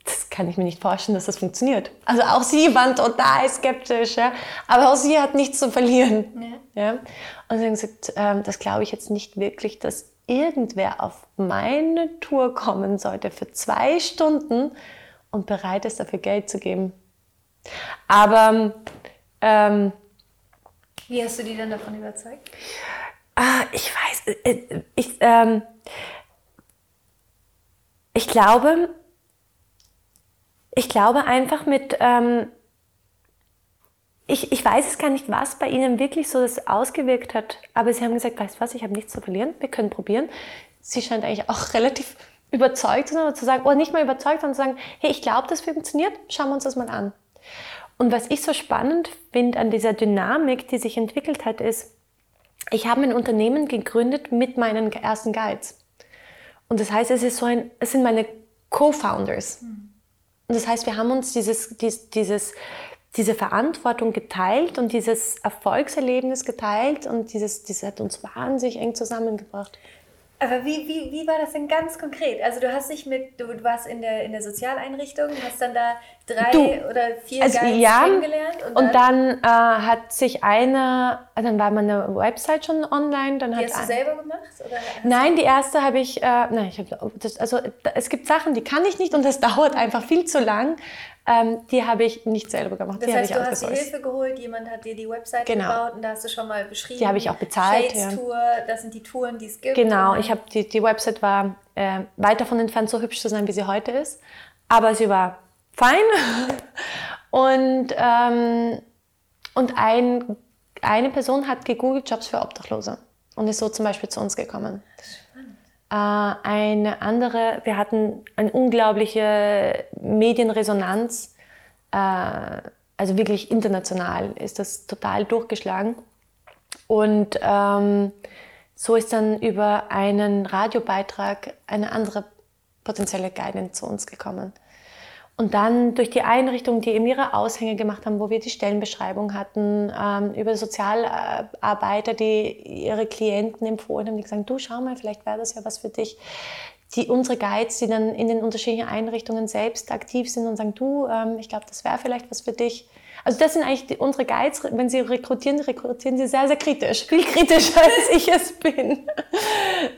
das kann ich mir nicht vorstellen, dass das funktioniert. Also auch sie waren total skeptisch, ja? aber auch sie hat nichts zu verlieren. Ja. ja? Und sie haben gesagt, ähm, das glaube ich jetzt nicht wirklich, dass irgendwer auf meine Tour kommen sollte für zwei Stunden und bereit ist, dafür Geld zu geben. Aber ähm, wie hast du die dann davon überzeugt? Ah, ich weiß, äh, äh, ich, ähm, ich glaube, ich glaube einfach mit, ähm, ich, ich weiß es gar nicht, was bei Ihnen wirklich so das ausgewirkt hat, aber Sie haben gesagt, weißt du was, ich habe nichts zu verlieren, wir können probieren. Sie scheint eigentlich auch relativ überzeugt zu sein, oder zu sagen, oder nicht mal überzeugt, sondern zu sagen, hey, ich glaube, das funktioniert, schauen wir uns das mal an. Und was ich so spannend finde an dieser Dynamik, die sich entwickelt hat, ist, ich habe ein Unternehmen gegründet mit meinen ersten Guides. Und das heißt, es, ist so ein, es sind meine Co-Founders. Mhm. Und das heißt, wir haben uns dieses, dieses, dieses, diese Verantwortung geteilt und dieses Erfolgserlebnis geteilt und dieses, das hat uns wahnsinnig eng zusammengebracht. Aber wie, wie, wie war das denn ganz konkret? Also du hast dich mit, du warst in der, in der Sozialeinrichtung, hast dann da drei du, oder vier also, Guides ja, kennengelernt. Und, und dann, dann äh, hat sich einer, dann war meine Website schon online. Dann die hat hast du selber gemacht? nein, die erste habe ich, äh, nein, ich hab, das, also es gibt Sachen, die kann ich nicht und das dauert einfach viel zu lang. Ähm, die habe ich nicht selber gemacht. Das die heißt, du hast dir Hilfe geholt, jemand hat dir die Website genau. gebaut und da hast du schon mal beschrieben. Die habe ich auch bezahlt. Shades Tour, das sind die Touren, die es gibt. Genau, ich habe die, die Website war äh, weit davon entfernt, so hübsch zu sein, wie sie heute ist. Aber sie war fein. und ähm, und ein, eine Person hat gegoogelt Jobs für Obdachlose und ist so zum Beispiel zu uns gekommen. Äh, eine andere, wir hatten eine unglaubliche Medienresonanz, äh, also wirklich international ist das total durchgeschlagen. Und ähm, so ist dann über einen Radiobeitrag eine andere potenzielle Guidin zu uns gekommen. Und dann durch die Einrichtung, die eben ihre Aushänge gemacht haben, wo wir die Stellenbeschreibung hatten, ähm, über Sozialarbeiter, die ihre Klienten empfohlen haben, die gesagt du schau mal, vielleicht wäre das ja was für dich. Die, unsere Guides, die dann in den unterschiedlichen Einrichtungen selbst aktiv sind und sagen, du, ähm, ich glaube, das wäre vielleicht was für dich. Also das sind eigentlich die, unsere Guides, wenn sie rekrutieren, rekrutieren sie sehr, sehr kritisch. Viel kritischer, als ich es bin.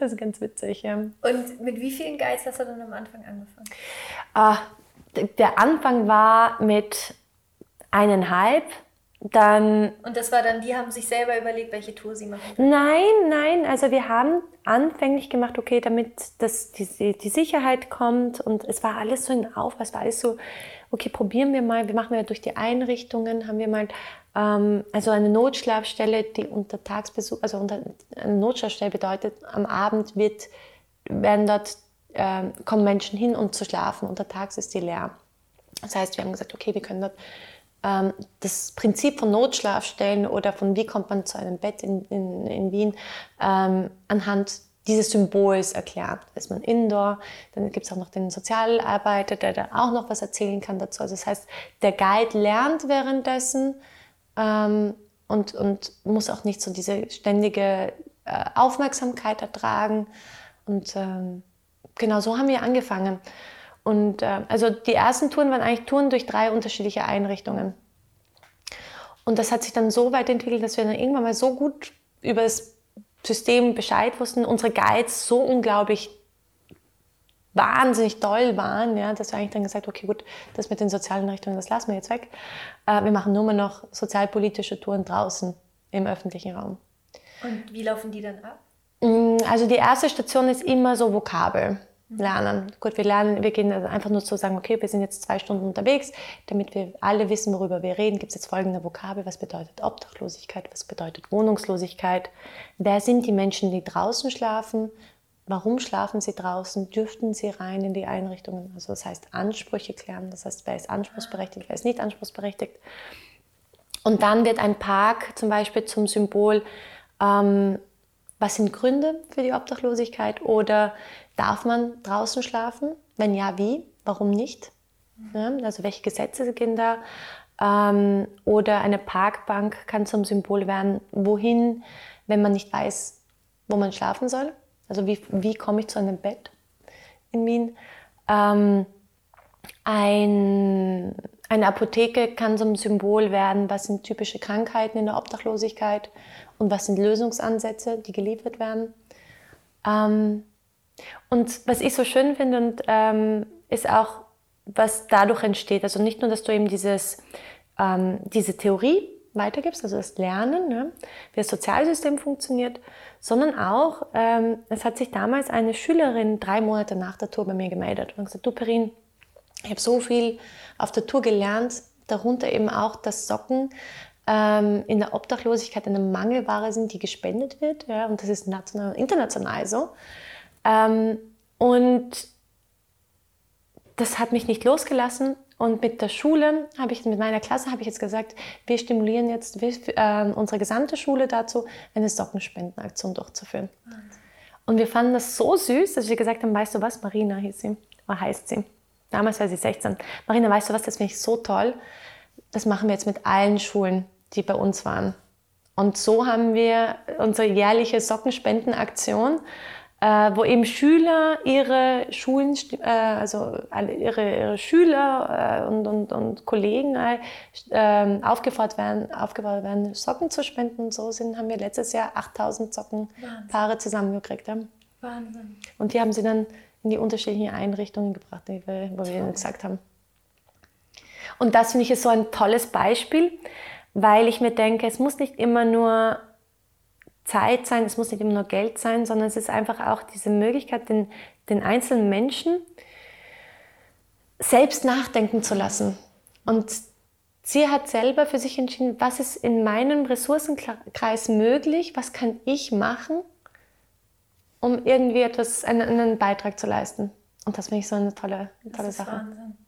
Das ist ganz witzig, ja. Und mit wie vielen Guides hast du dann am Anfang angefangen? Ah, der Anfang war mit eineinhalb. Dann und das war dann, die haben sich selber überlegt, welche Tour sie machen? Nein, nein. Also wir haben anfänglich gemacht, okay, damit das, die, die Sicherheit kommt und es war alles so in Aufbau, es war alles so, okay, probieren wir mal, wir machen ja durch die Einrichtungen, haben wir mal ähm, also eine Notschlafstelle, die unter Tagsbesuch, also unter, eine Notschlafstelle bedeutet, am Abend wird, werden dort äh, kommen Menschen hin, um zu schlafen. Untertags ist die leer. Das heißt, wir haben gesagt, okay, wir können dort ähm, das Prinzip von Notschlafstellen oder von wie kommt man zu einem Bett in, in, in Wien ähm, anhand dieses Symbols erklären. Da ist man indoor, dann gibt es auch noch den Sozialarbeiter, der da auch noch was erzählen kann dazu. Also das heißt, der Guide lernt währenddessen ähm, und, und muss auch nicht so diese ständige äh, Aufmerksamkeit ertragen. Und ähm, genau so haben wir angefangen. Und äh, also die ersten Touren waren eigentlich Touren durch drei unterschiedliche Einrichtungen. Und das hat sich dann so weit entwickelt, dass wir dann irgendwann mal so gut über das System Bescheid wussten, unsere Guides so unglaublich wahnsinnig toll waren, ja, dass wir eigentlich dann gesagt okay, gut, das mit den sozialen Richtungen, das lassen wir jetzt weg. Äh, wir machen nur mehr noch sozialpolitische Touren draußen im öffentlichen Raum. Und wie laufen die dann ab? Mm, also die erste Station ist immer so Vokabel lernen. Gut, wir lernen, wir gehen einfach nur zu sagen, okay, wir sind jetzt zwei Stunden unterwegs, damit wir alle wissen, worüber wir reden, gibt es jetzt folgende Vokabel, was bedeutet Obdachlosigkeit, was bedeutet Wohnungslosigkeit, wer sind die Menschen, die draußen schlafen, warum schlafen sie draußen, dürften sie rein in die Einrichtungen, also das heißt Ansprüche klären, das heißt, wer ist anspruchsberechtigt, wer ist nicht anspruchsberechtigt. Und dann wird ein Park zum Beispiel zum Symbol, ähm, was sind Gründe für die Obdachlosigkeit oder darf man draußen schlafen? Wenn ja, wie? Warum nicht? Ja, also welche Gesetze gehen da? Ähm, oder eine Parkbank kann zum Symbol werden, wohin, wenn man nicht weiß, wo man schlafen soll. Also wie, wie komme ich zu einem Bett in Wien? Ähm, ein, eine Apotheke kann zum Symbol werden, was sind typische Krankheiten in der Obdachlosigkeit und was sind Lösungsansätze, die geliefert werden. Ähm, und was ich so schön finde, und, ähm, ist auch, was dadurch entsteht. Also nicht nur, dass du eben dieses, ähm, diese Theorie weitergibst, also das Lernen, ne, wie das Sozialsystem funktioniert, sondern auch, ähm, es hat sich damals eine Schülerin drei Monate nach der Tour bei mir gemeldet und gesagt, du Perin, ich habe so viel auf der Tour gelernt, darunter eben auch, dass Socken ähm, in der Obdachlosigkeit eine Mangelware sind, die gespendet wird. Ja, und das ist national und international so. Ähm, und das hat mich nicht losgelassen. Und mit der Schule habe ich, mit meiner Klasse habe ich jetzt gesagt, wir stimulieren jetzt wir, äh, unsere gesamte Schule dazu, eine Sockenspendenaktion durchzuführen. Und wir fanden das so süß, dass wir gesagt haben, weißt du was, Marina hieß sie, oder heißt sie. Damals war sie 16. Marina, weißt du was, das finde ich so toll. Das machen wir jetzt mit allen Schulen die bei uns waren. Und so haben wir unsere jährliche Sockenspendenaktion, äh, wo eben Schüler ihre Schulen, äh, also ihre, ihre Schüler äh, und, und, und Kollegen äh, ähm, aufgefordert werden, aufgefordert werden, Socken zu spenden. Und so sind, haben wir letztes Jahr 8000 Sockenpaare zusammengekriegt. Wahnsinn. Und die haben sie dann in die unterschiedlichen Einrichtungen gebracht, die wir, wo wir gesagt haben. Und das finde ich ist so ein tolles Beispiel, weil ich mir denke, es muss nicht immer nur Zeit sein, es muss nicht immer nur Geld sein, sondern es ist einfach auch diese Möglichkeit, den, den einzelnen Menschen selbst nachdenken zu lassen. Und sie hat selber für sich entschieden, was ist in meinem Ressourcenkreis möglich, was kann ich machen, um irgendwie etwas, einen, einen Beitrag zu leisten. Und das finde ich so eine tolle, tolle das Sache. Ist Wahnsinn.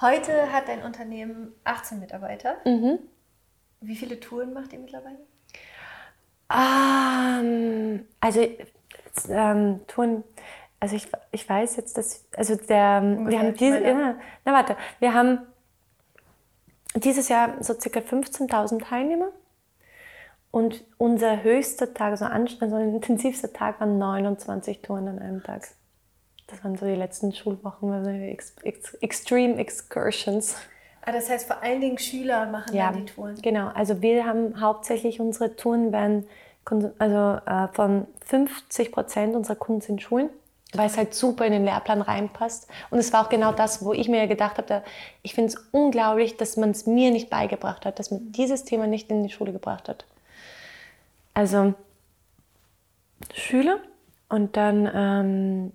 Heute hat dein Unternehmen 18 Mitarbeiter. Mhm. Wie viele Touren macht ihr mittlerweile? Ähm, also ähm, Touren, also ich, ich weiß jetzt, dass, also der, wir haben diese, ja, na warte, wir haben dieses Jahr so circa 15.000 Teilnehmer und unser höchster Tag, also, also intensivster Tag waren 29 Touren an einem Tag. Das waren so die letzten Schulwochen, also ex, ex, Extreme Excursions. Ah, das heißt, vor allen Dingen Schüler machen ja, dann die Touren. Genau, also wir haben hauptsächlich unsere Touren werden, also äh, von 50 Prozent unserer Kunden sind Schulen, weil es halt super in den Lehrplan reinpasst. Und es war auch genau das, wo ich mir gedacht habe, ich finde es unglaublich, dass man es mir nicht beigebracht hat, dass man dieses Thema nicht in die Schule gebracht hat. Also Schüler und dann ähm,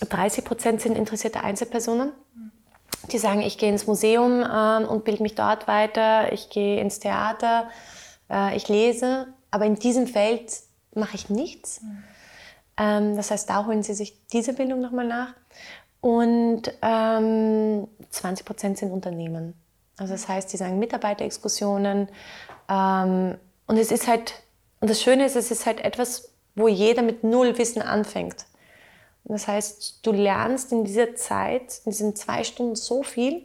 30 Prozent sind interessierte Einzelpersonen, die sagen, ich gehe ins Museum äh, und bilde mich dort weiter, ich gehe ins Theater, äh, ich lese, aber in diesem Feld mache ich nichts. Mhm. Ähm, das heißt, da holen sie sich diese Bildung nochmal nach. Und ähm, 20 Prozent sind Unternehmen. Also das heißt, die sagen Mitarbeiterexkursionen. Ähm, und es ist halt, und das Schöne ist, es ist halt etwas, wo jeder mit null Wissen anfängt. Das heißt, du lernst in dieser Zeit, in diesen zwei Stunden so viel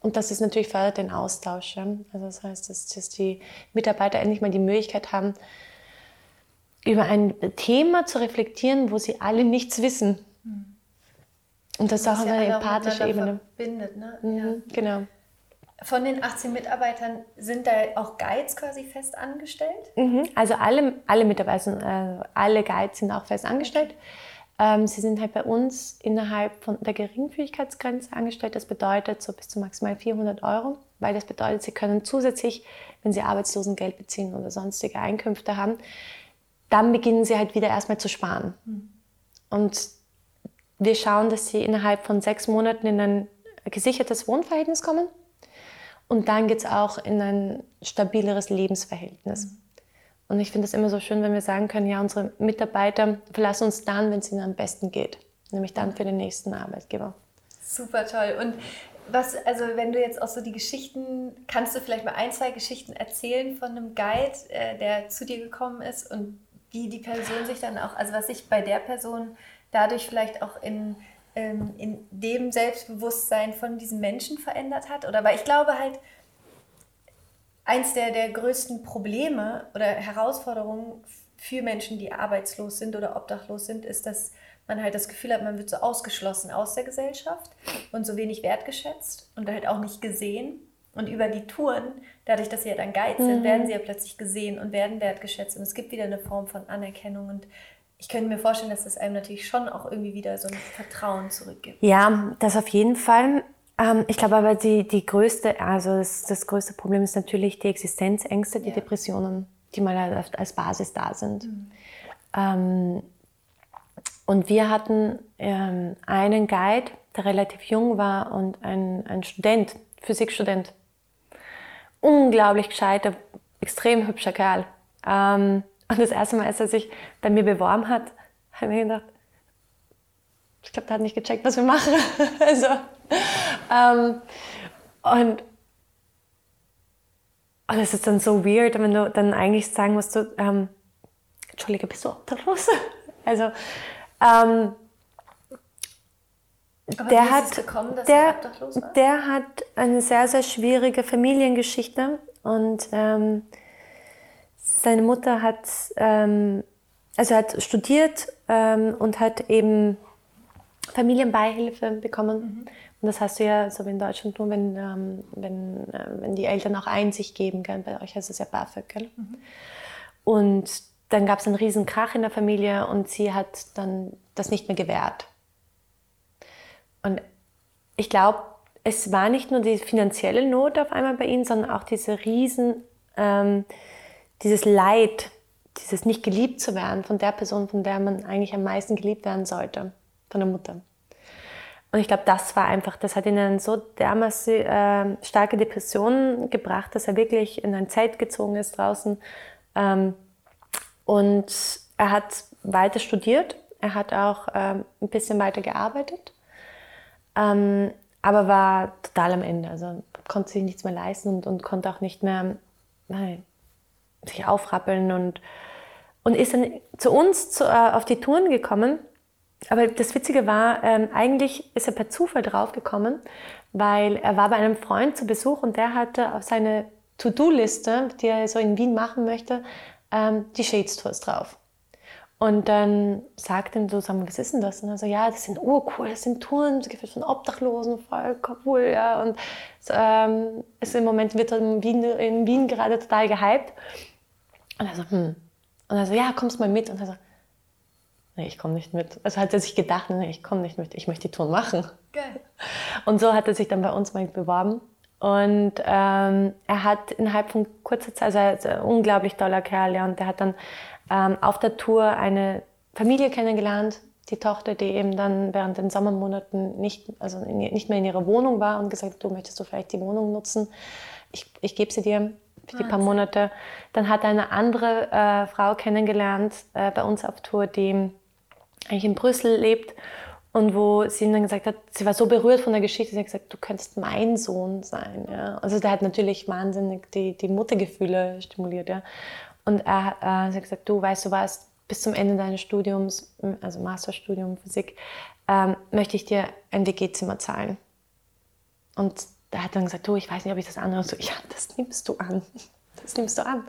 und das ist natürlich fördert den Austausch. Ja? Also das heißt, dass, dass, die Mitarbeiter endlich mal die Möglichkeit haben, über ein Thema zu reflektieren, wo sie alle nichts wissen. Und das ist auch auf einer empathischen Ebene. Verbindet, ne? Mhm, ja. Genau. Von den 18 Mitarbeitern sind da auch Guides quasi fest angestellt? Mhm. Also alle, alle Mitarbeiter, äh, alle Guides sind auch fest angestellt. Ähm, sie sind halt bei uns innerhalb von der Geringfügigkeitsgrenze angestellt. Das bedeutet so bis zu maximal 400 Euro, weil das bedeutet, sie können zusätzlich, wenn sie Arbeitslosengeld beziehen oder sonstige Einkünfte haben, dann beginnen sie halt wieder erstmal zu sparen. Mhm. Und wir schauen, dass sie innerhalb von sechs Monaten in ein gesichertes Wohnverhältnis kommen. Und dann geht es auch in ein stabileres Lebensverhältnis. Und ich finde es immer so schön, wenn wir sagen können, ja, unsere Mitarbeiter verlassen uns dann, wenn es ihnen am besten geht. Nämlich dann für den nächsten Arbeitgeber. Super toll. Und was, also wenn du jetzt auch so die Geschichten, kannst du vielleicht mal ein, zwei Geschichten erzählen von einem Guide, äh, der zu dir gekommen ist und wie die Person sich dann auch, also was sich bei der Person dadurch vielleicht auch in, ähm, in dem Selbstbewusstsein von diesen Menschen verändert hat? Oder weil ich glaube halt, eins der, der größten Probleme oder Herausforderungen für Menschen, die arbeitslos sind oder obdachlos sind, ist, dass man halt das Gefühl hat, man wird so ausgeschlossen aus der Gesellschaft und so wenig wertgeschätzt und halt auch nicht gesehen. Und über die Touren, dadurch, dass sie ja dann Guides sind, mhm. werden sie ja plötzlich gesehen und werden wertgeschätzt. Und es gibt wieder eine Form von Anerkennung. Und ich könnte mir vorstellen, dass es einem natürlich schon auch irgendwie wieder so ein Vertrauen zurückgibt. Ja, das auf jeden Fall. Ähm, ich glaube aber, die, die größte, also das, das größte Problem ist natürlich die Existenzängste, die ja. Depressionen, die mal halt als Basis da sind. Mhm. Ähm, und wir hatten ähm, einen Guide, der relativ jung war und ein, ein Student, Physikstudent. Unglaublich gescheiter, extrem hübscher Kerl. Ähm, und das erste Mal, als er sich bei mir beworben hat, habe ich mir gedacht, ich glaube, der hat nicht gecheckt, was wir machen. also, ähm, und, und es ist dann so weird, wenn du dann eigentlich sagen musst, du, ähm, Entschuldige, bist du obdachlos? also, ähm, der hat, gekommen, der, der hat eine sehr, sehr schwierige Familiengeschichte und ähm, seine Mutter hat, ähm, also hat studiert ähm, und hat eben Familienbeihilfe bekommen. Mhm. Und das hast du ja so wie in Deutschland nur, wenn, ähm, wenn, äh, wenn die Eltern auch Einsicht geben. Gell? Bei euch heißt es ja BAföG. Gell? Mhm. Und dann gab es einen riesen Krach in der Familie und sie hat dann das nicht mehr gewährt. Und ich glaube, es war nicht nur die finanzielle Not auf einmal bei ihnen, sondern auch diese riesen, ähm, dieses Leid, dieses nicht geliebt zu werden von der Person, von der man eigentlich am meisten geliebt werden sollte von der Mutter. Und ich glaube, das war einfach, das hat ihn in so dermaßen äh, starke Depressionen gebracht, dass er wirklich in ein Zelt gezogen ist draußen. Ähm, und er hat weiter studiert. Er hat auch ähm, ein bisschen weiter gearbeitet, ähm, aber war total am Ende. Also konnte sich nichts mehr leisten und, und konnte auch nicht mehr nein, sich aufrappeln und, und ist dann zu uns zu, äh, auf die Touren gekommen. Aber das Witzige war, ähm, eigentlich ist er per Zufall draufgekommen, weil er war bei einem Freund zu Besuch und der hatte auf seine To-Do-Liste, die er so in Wien machen möchte, ähm, die Shades Tours drauf. Und dann sagt ihm so, was ist denn das? Und er so, ja, das sind urcool, das sind Touren, geführt von Obdachlosen, voll cool, ja. Und ähm, ist im Moment wird in Wien, in Wien gerade total gehypt. Und er so, hm. Und er so, ja, kommst mal mit. Und er so, nee, ich komme nicht mit. Also hat er sich gedacht, nee, ich komme nicht mit, ich möchte die Touren machen. Geil. Und so hat er sich dann bei uns mal beworben. Und ähm, er hat innerhalb von kurzer Zeit, also er ist ein unglaublich toller Kerl, ja, und der hat dann ähm, auf der Tour eine Familie kennengelernt, die Tochter, die eben dann während den Sommermonaten nicht, also nicht mehr in ihrer Wohnung war und gesagt hat, du möchtest du vielleicht die Wohnung nutzen, ich, ich gebe sie dir für die paar Monate. Dann hat er eine andere äh, Frau kennengelernt äh, bei uns auf Tour, die eigentlich in Brüssel lebt und wo sie ihm dann gesagt hat, sie war so berührt von der Geschichte, sie hat gesagt, du könntest mein Sohn sein. Ja? Also der hat natürlich wahnsinnig die, die Muttergefühle stimuliert. Ja? Und er, äh, sie hat gesagt, du weißt du was, bis zum Ende deines Studiums, also Masterstudium Physik, ähm, möchte ich dir ein WG-Zimmer zahlen. Und er hat dann gesagt, du, ich weiß nicht, ob ich das anhöre. So, ja, das nimmst du an. Das nimmst du an.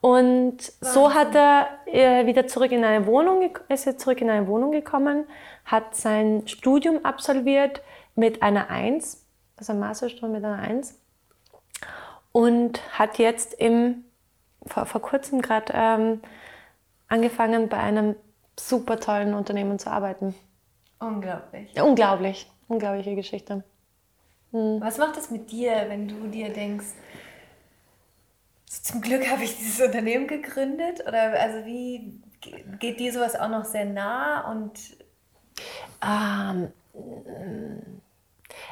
Und so hat er äh, wieder zurück in eine Wohnung, ist er zurück in eine Wohnung gekommen, hat sein Studium absolviert mit einer Eins, also ein Masterstudium mit einer Eins und hat jetzt im, vor, vor kurzem gerade ähm, angefangen, bei einem super tollen Unternehmen zu arbeiten. Unglaublich. Unglaublich, unglaubliche Geschichte. Hm. Was macht das mit dir, wenn du dir denkst, zum Glück habe ich dieses Unternehmen gegründet? Oder also wie geht dir sowas auch noch sehr nah und ähm,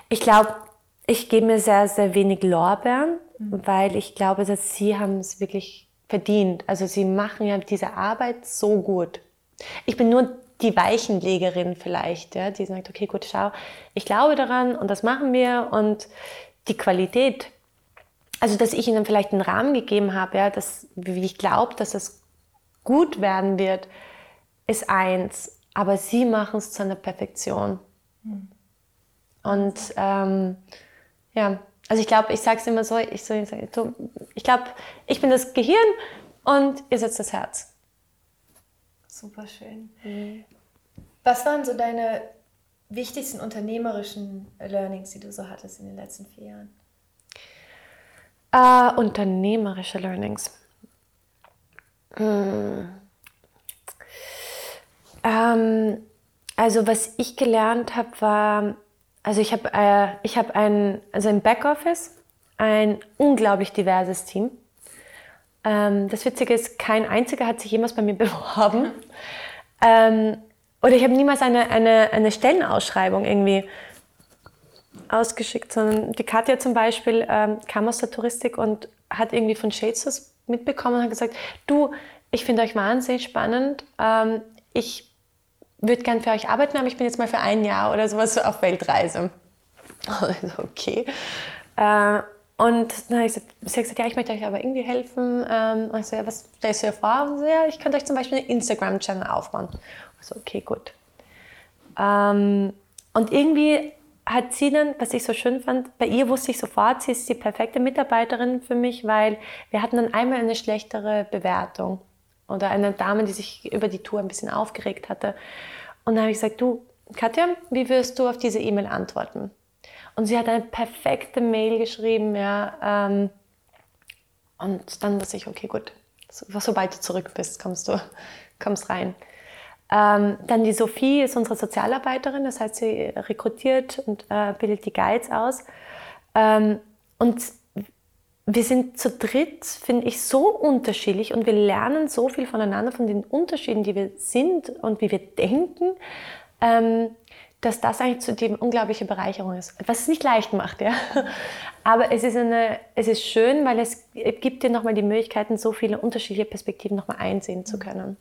ich glaube, ich gebe mir sehr, sehr wenig Lorbeeren, mhm. weil ich glaube, dass sie haben es wirklich verdient. Also sie machen ja diese Arbeit so gut. Ich bin nur die Weichenlegerin vielleicht, ja, die sagt, okay, gut, schau, ich glaube daran und das machen wir und die Qualität also dass ich ihnen vielleicht einen Rahmen gegeben habe, ja, dass, wie ich glaube, dass es gut werden wird, ist eins. Aber sie machen es zu einer Perfektion. Mhm. Und ähm, ja, also ich glaube, ich sage es immer so, ich, so, ich glaube, ich bin das Gehirn und ihr seid das Herz. Super schön. Mhm. Was waren so deine wichtigsten unternehmerischen Learnings, die du so hattest in den letzten vier Jahren? Äh, unternehmerische Learnings. Hm. Ähm, also was ich gelernt habe, war, also ich habe äh, ich hab ein, also im Backoffice ein unglaublich diverses Team. Ähm, das Witzige ist, kein einziger hat sich jemals bei mir beworben. Ähm, oder ich habe niemals eine, eine, eine Stellenausschreibung irgendwie ausgeschickt, sondern die Katja zum Beispiel ähm, kam aus der Touristik und hat irgendwie von Shadesers mitbekommen und hat gesagt, du, ich finde euch wahnsinnig spannend, ähm, ich würde gern für euch arbeiten, aber ich bin jetzt mal für ein Jahr oder sowas so auf Weltreise. Also, okay. Äh, und dann habe ich gesagt, sie hat gesagt, ja, ich möchte euch aber irgendwie helfen. Ähm, und ich so, ja, was stellst du dir vor? Und so, ja, ich könnte euch zum Beispiel einen Instagram-Channel aufbauen. Ich so, okay, gut. Ähm, und irgendwie hat sie dann, was ich so schön fand, bei ihr wusste ich sofort, sie ist die perfekte Mitarbeiterin für mich, weil wir hatten dann einmal eine schlechtere Bewertung oder eine Dame, die sich über die Tour ein bisschen aufgeregt hatte. Und dann habe ich gesagt, du, Katja, wie wirst du auf diese E-Mail antworten? Und sie hat eine perfekte Mail geschrieben, ja. Ähm, und dann wusste ich, okay, gut, so, sobald du zurück bist, kommst du, kommst rein. Ähm, dann die Sophie ist unsere Sozialarbeiterin, das heißt, sie rekrutiert und äh, bildet die Guides aus. Ähm, und wir sind zu dritt, finde ich, so unterschiedlich und wir lernen so viel voneinander, von den Unterschieden, die wir sind und wie wir denken, ähm, dass das eigentlich zu dem unglaubliche Bereicherung ist. Was es nicht leicht macht, ja. Aber es ist, eine, es ist schön, weil es gibt dir nochmal die Möglichkeiten, so viele unterschiedliche Perspektiven nochmal einsehen zu können.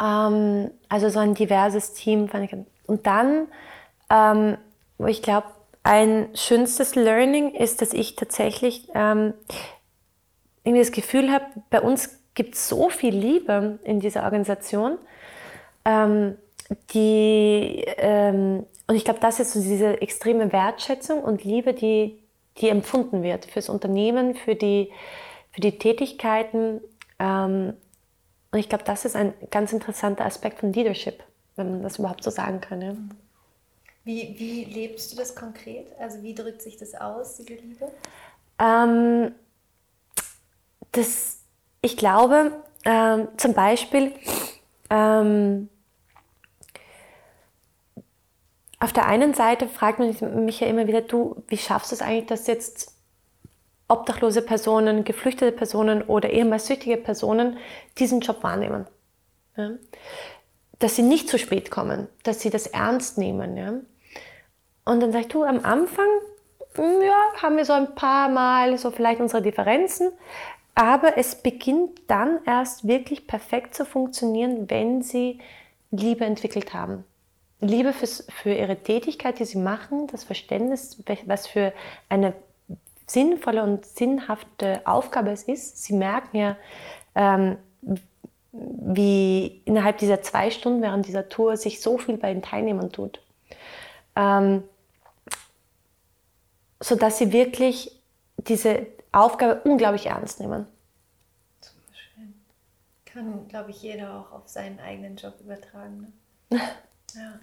Ähm, also so ein diverses Team. Und dann, ähm, wo ich glaube, ein schönstes Learning ist, dass ich tatsächlich ähm, irgendwie das Gefühl habe, bei uns gibt es so viel Liebe in dieser Organisation, ähm, die, ähm, und ich glaube, das ist so diese extreme Wertschätzung und Liebe, die, die empfunden wird fürs Unternehmen, für die, für die Tätigkeiten. Ähm, und ich glaube, das ist ein ganz interessanter Aspekt von Leadership, wenn man das überhaupt so sagen kann. Ja. Wie, wie lebst du das konkret? Also wie drückt sich das aus, diese Liebe? Ähm, das, ich glaube, ähm, zum Beispiel, ähm, auf der einen Seite fragt man mich ja immer wieder, du, wie schaffst du es eigentlich, dass jetzt obdachlose Personen, geflüchtete Personen oder ehemals süchtige Personen diesen Job wahrnehmen? Ja? Dass sie nicht zu spät kommen, dass sie das ernst nehmen. Ja? Und dann sagst du, am Anfang hm, ja, haben wir so ein paar Mal so vielleicht unsere Differenzen, aber es beginnt dann erst wirklich perfekt zu funktionieren, wenn sie Liebe entwickelt haben. Liebe fürs, für ihre Tätigkeit, die sie machen, das Verständnis, was für eine sinnvolle und sinnhafte Aufgabe es ist. Sie merken ja, ähm, wie innerhalb dieser zwei Stunden während dieser Tour sich so viel bei den Teilnehmern tut. Ähm, sodass sie wirklich diese Aufgabe unglaublich ernst nehmen. Super schön. Kann, glaube ich, jeder auch auf seinen eigenen Job übertragen. Ne? ja.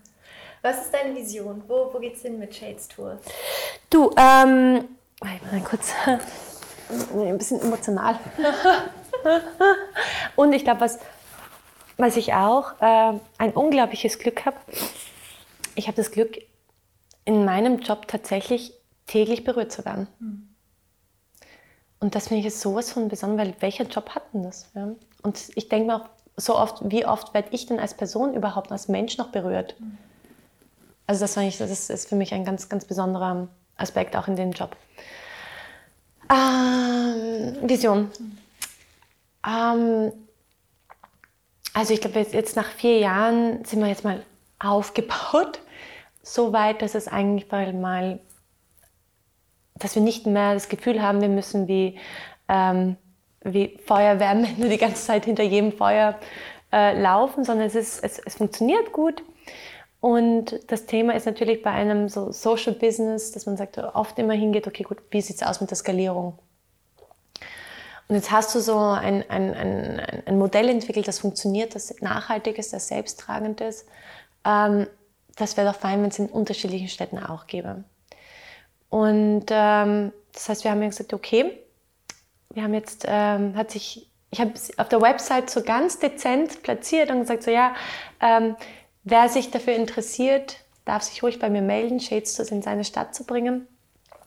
Was ist deine Vision? Wo, wo es hin mit Shades Tour? Du, ähm, mal kurz, ein bisschen emotional. Und ich glaube, was, was ich auch äh, ein unglaubliches Glück habe, ich habe das Glück, in meinem Job tatsächlich täglich berührt zu werden. Mhm. Und das finde ich jetzt sowas von besonders, weil welcher Job hat denn das? Ja? Und ich denke mir auch so oft, wie oft werde ich denn als Person überhaupt als Mensch noch berührt? Mhm. Also das, ich, das ist für mich ein ganz, ganz besonderer Aspekt auch in dem Job. Ähm, Vision. Ähm, also ich glaube, jetzt, jetzt nach vier Jahren sind wir jetzt mal aufgebaut, so weit, dass es eigentlich mal dass wir nicht mehr das Gefühl haben, wir müssen wie, ähm, wie Feuerwehrmänner die ganze Zeit hinter jedem Feuer äh, laufen, sondern es, ist, es, es funktioniert gut. Und das Thema ist natürlich bei einem so Social Business, dass man sagt, oft immer hingeht, okay, gut, wie sieht es aus mit der Skalierung? Und jetzt hast du so ein, ein, ein, ein Modell entwickelt, das funktioniert, das nachhaltig ist, das selbsttragend ist. Ähm, das wäre doch fein, wenn es in unterschiedlichen Städten auch gäbe. Und ähm, das heißt, wir haben gesagt, okay, wir haben jetzt, ähm, hat sich, ich habe auf der Website so ganz dezent platziert und gesagt, so ja, ähm, wer sich dafür interessiert, darf sich ruhig bei mir melden, Shadestores in seine Stadt zu bringen.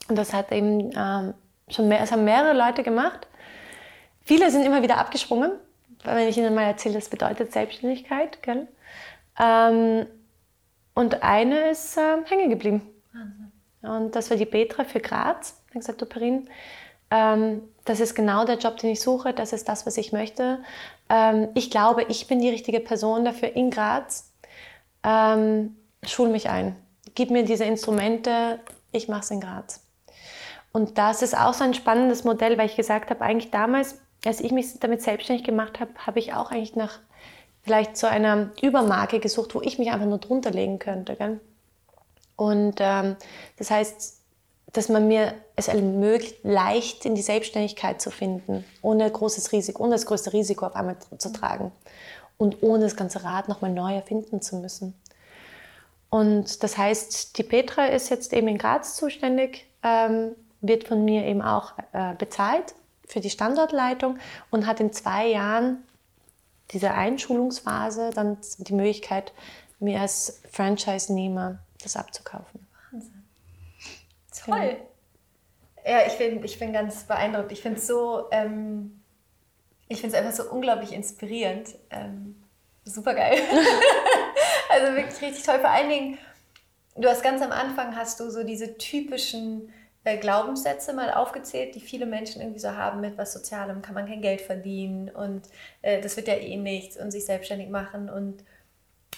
Und das hat eben ähm, schon mehr, es haben mehrere Leute gemacht. Viele sind immer wieder abgesprungen, wenn ich ihnen mal erzähle, das bedeutet Selbstständigkeit. Gell? Ähm, und eine ist äh, hängen geblieben. Wahnsinn. Und das war die Petra für Graz. Ich habe gesagt, du Perin, ähm, das ist genau der Job, den ich suche, das ist das, was ich möchte. Ähm, ich glaube, ich bin die richtige Person dafür in Graz. Ähm, schul mich ein, gib mir diese Instrumente, ich mache es in Graz. Und das ist auch so ein spannendes Modell, weil ich gesagt habe, eigentlich damals, als ich mich damit selbstständig gemacht habe, habe ich auch eigentlich nach vielleicht so einer Übermarke gesucht, wo ich mich einfach nur drunter legen könnte. Gell? Und ähm, das heißt, dass man mir es ermöglicht, leicht in die Selbstständigkeit zu finden, ohne großes Risiko, ohne das größte Risiko auf einmal zu tragen und ohne das ganze Rad nochmal neu erfinden zu müssen. Und das heißt, die Petra ist jetzt eben in Graz zuständig, ähm, wird von mir eben auch äh, bezahlt für die Standortleitung und hat in zwei Jahren dieser Einschulungsphase dann die Möglichkeit, mir als Franchise-Nehmer das abzukaufen. Ja, ja ich, bin, ich bin ganz beeindruckt. Ich finde es so, ähm, ich finde es einfach so unglaublich inspirierend. Ähm, Super geil. also wirklich richtig toll. Vor allen Dingen, du hast ganz am Anfang hast du so diese typischen äh, Glaubenssätze mal aufgezählt, die viele Menschen irgendwie so haben mit was Sozialem, kann man kein Geld verdienen und äh, das wird ja eh nichts und sich selbstständig machen. Und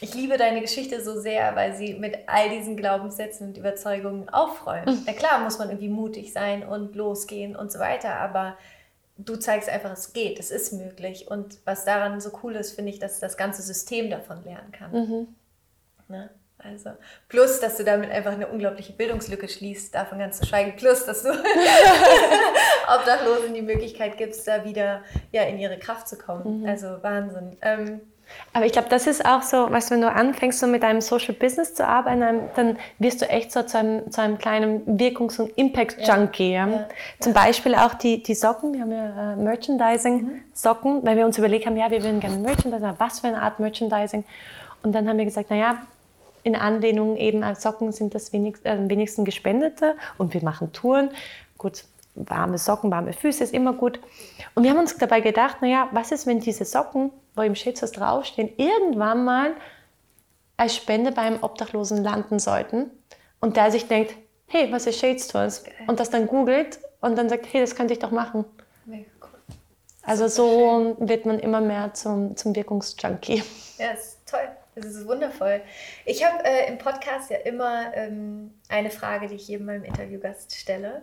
ich liebe deine Geschichte so sehr, weil sie mit all diesen Glaubenssätzen und Überzeugungen aufräumt. Mhm. Na klar muss man irgendwie mutig sein und losgehen und so weiter, aber du zeigst einfach, es geht, es ist möglich. Und was daran so cool ist, finde ich, dass das ganze System davon lernen kann. Mhm. Ne? Also, plus, dass du damit einfach eine unglaubliche Bildungslücke schließt, davon ganz zu schweigen. Plus, dass du Obdachlosen die Möglichkeit gibst, da wieder ja, in ihre Kraft zu kommen. Mhm. Also Wahnsinn. Ähm, aber ich glaube, das ist auch so, weißt du, wenn du anfängst, so mit einem Social Business zu arbeiten, dann wirst du echt so zu einem, zu einem kleinen Wirkungs- und Impact-Junkie. Ja. Ja. Zum Beispiel auch die, die Socken, wir haben ja äh, Merchandising-Socken, mhm. weil wir uns überlegt haben, ja, wir würden gerne Merchandising, was für eine Art Merchandising. Und dann haben wir gesagt, naja, in Anlehnung eben an Socken sind das wenigst, äh, wenigsten gespendete und wir machen Touren. Gut, warme Socken, warme Füße ist immer gut. Und wir haben uns dabei gedacht, naja, was ist, wenn diese Socken, wo im Schätzers draufstehen, irgendwann mal als Spende beim Obdachlosen landen sollten und der sich denkt, hey, was ist Shades Tours? Und das dann googelt und dann sagt, hey, das könnte ich doch machen. Mega cool. Also so wird man immer mehr zum, zum Wirkungsjunkie. Ja, ist toll. Das ist wundervoll. Ich habe äh, im Podcast ja immer ähm, eine Frage, die ich jedem meinem Interviewgast stelle.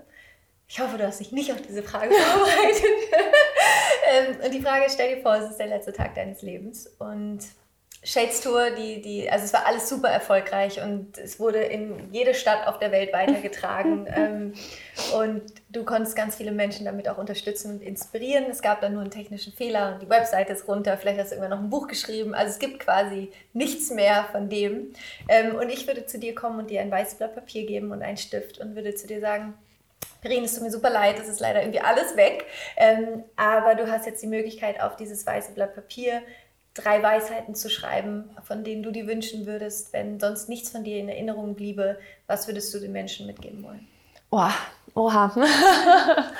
Ich hoffe, du hast dich nicht auf diese Frage vorbereitet. ähm, und die Frage, stell dir vor, es ist der letzte Tag deines Lebens und Shades Tour, die, die, also es war alles super erfolgreich und es wurde in jede Stadt auf der Welt weitergetragen. ähm, und du konntest ganz viele Menschen damit auch unterstützen und inspirieren. Es gab dann nur einen technischen Fehler und die Webseite ist runter. Vielleicht hast du irgendwann noch ein Buch geschrieben. Also es gibt quasi nichts mehr von dem. Ähm, und ich würde zu dir kommen und dir ein weißes Blatt Papier geben und einen Stift und würde zu dir sagen, Perin, es tut mir super leid, es ist leider irgendwie alles weg. Ähm, aber du hast jetzt die Möglichkeit, auf dieses weiße Blatt Papier drei Weisheiten zu schreiben, von denen du dir wünschen würdest, wenn sonst nichts von dir in Erinnerung bliebe. Was würdest du den Menschen mitgeben wollen? Oh, oha.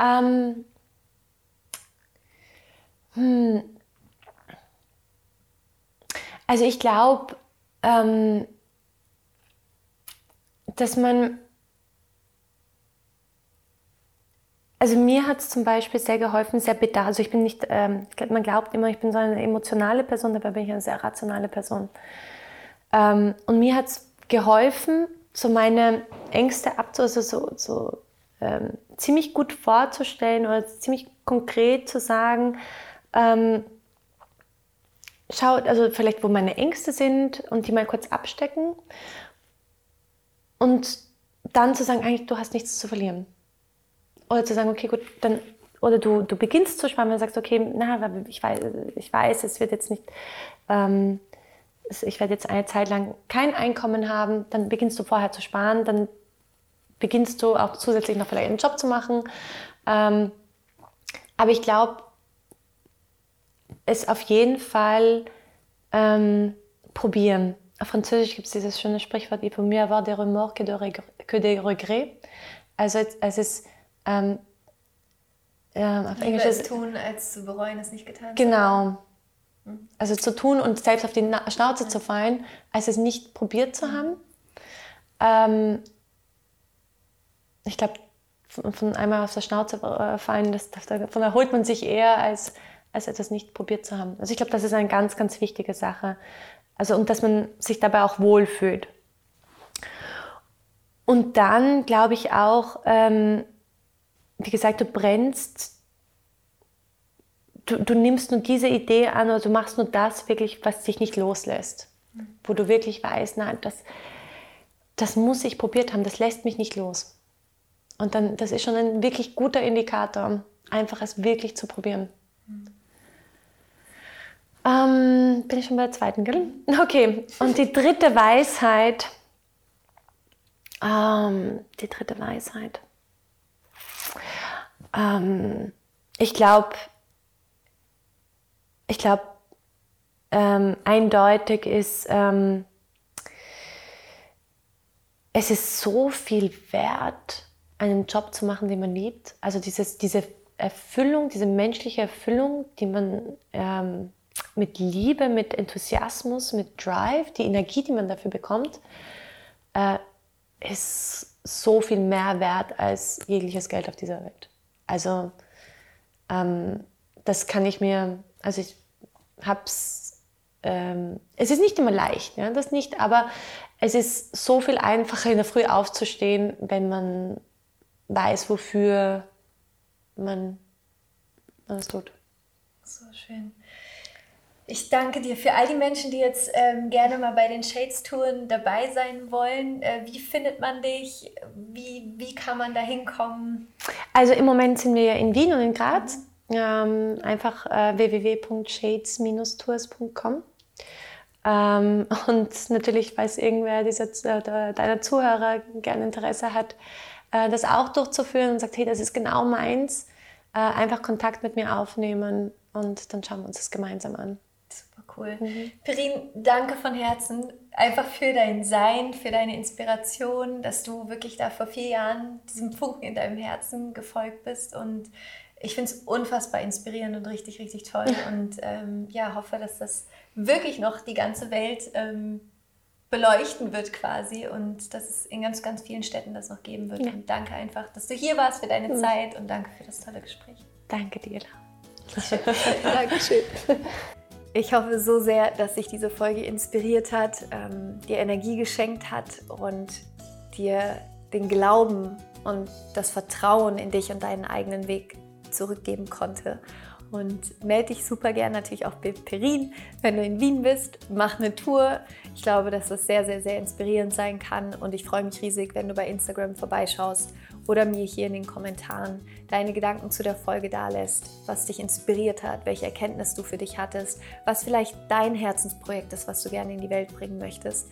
ähm, hm. Also ich glaube, ähm, dass man Also mir hat es zum Beispiel sehr geholfen, sehr bedacht. Also ich bin nicht, ähm, man glaubt immer, ich bin so eine emotionale Person, dabei bin ich eine sehr rationale Person. Ähm, und mir hat es geholfen, so meine Ängste abzu, also so, so ähm, ziemlich gut vorzustellen oder ziemlich konkret zu sagen, ähm, schaut, also vielleicht wo meine Ängste sind und die mal kurz abstecken und dann zu sagen, eigentlich du hast nichts zu verlieren. Oder zu sagen, okay, gut, dann, oder du, du beginnst zu wenn du sagst, okay, na, ich weiß, ich weiß, es wird jetzt nicht, ähm, ich werde jetzt eine Zeit lang kein Einkommen haben, dann beginnst du vorher zu sparen, dann beginnst du auch zusätzlich noch vielleicht einen Job zu machen. Ähm, aber ich glaube, es auf jeden Fall ähm, probieren. Auf Französisch gibt es dieses schöne Sprichwort, il faut mieux avoir des remords que, des regrets. Also es ist ähm, ähm, auf Englisch ist tun, als zu bereuen, es nicht getan zu Genau. Hm. Also zu tun und selbst auf die Schnauze ja. zu fallen, als es nicht probiert zu haben. Ähm, ich glaube, von, von, einmal auf der Schnauze äh, fallen, das, davon erholt man sich eher, als, als etwas nicht probiert zu haben. Also ich glaube, das ist eine ganz, ganz wichtige Sache. Also und dass man sich dabei auch wohlfühlt. Und dann glaube ich auch, ähm, wie gesagt, du brennst, du, du nimmst nur diese Idee an oder du machst nur das wirklich, was sich nicht loslässt. Mhm. Wo du wirklich weißt, nein, das, das muss ich probiert haben, das lässt mich nicht los. Und dann, das ist schon ein wirklich guter Indikator, einfach es wirklich zu probieren. Mhm. Ähm, bin ich schon bei der zweiten, gell? Okay, und die dritte Weisheit. Ähm, die dritte Weisheit. Ähm, ich glaube, ich glaube, ähm, eindeutig ist, ähm, es ist so viel wert, einen Job zu machen, den man liebt. Also dieses, diese Erfüllung, diese menschliche Erfüllung, die man ähm, mit Liebe, mit Enthusiasmus, mit Drive, die Energie, die man dafür bekommt, äh, ist so viel mehr wert als jegliches Geld auf dieser Welt. Also ähm, das kann ich mir, also ich habe es, ähm, es ist nicht immer leicht, ja, das nicht, aber es ist so viel einfacher in der Früh aufzustehen, wenn man weiß, wofür man es tut. So schön. Ich danke dir für all die Menschen, die jetzt ähm, gerne mal bei den Shades-Touren dabei sein wollen. Äh, wie findet man dich? Wie, wie kann man da hinkommen? Also im Moment sind wir in Wien und in Graz. Mhm. Ähm, einfach äh, www.shades-tours.com. Ähm, und natürlich, falls irgendwer dieser, äh, deiner Zuhörer gerne Interesse hat, äh, das auch durchzuführen und sagt, hey, das ist genau meins, äh, einfach Kontakt mit mir aufnehmen und dann schauen wir uns das gemeinsam an cool. Mhm. Perin, danke von Herzen einfach für dein Sein, für deine Inspiration, dass du wirklich da vor vier Jahren diesem Funken in deinem Herzen gefolgt bist und ich finde es unfassbar inspirierend und richtig, richtig toll und ähm, ja, hoffe, dass das wirklich noch die ganze Welt ähm, beleuchten wird quasi und dass es in ganz, ganz vielen Städten das noch geben wird. Ja. Und danke einfach, dass du hier warst für deine mhm. Zeit und danke für das tolle Gespräch. Danke dir. Dankeschön. Ich hoffe so sehr, dass sich diese Folge inspiriert hat, ähm, dir Energie geschenkt hat und dir den Glauben und das Vertrauen in dich und deinen eigenen Weg zurückgeben konnte. Und melde dich super gern natürlich auch bei Perin, wenn du in Wien bist. Mach eine Tour. Ich glaube, dass das sehr, sehr, sehr inspirierend sein kann. Und ich freue mich riesig, wenn du bei Instagram vorbeischaust oder mir hier in den Kommentaren deine Gedanken zu der Folge dalässt, was dich inspiriert hat, welche Erkenntnis du für dich hattest, was vielleicht dein Herzensprojekt ist, was du gerne in die Welt bringen möchtest.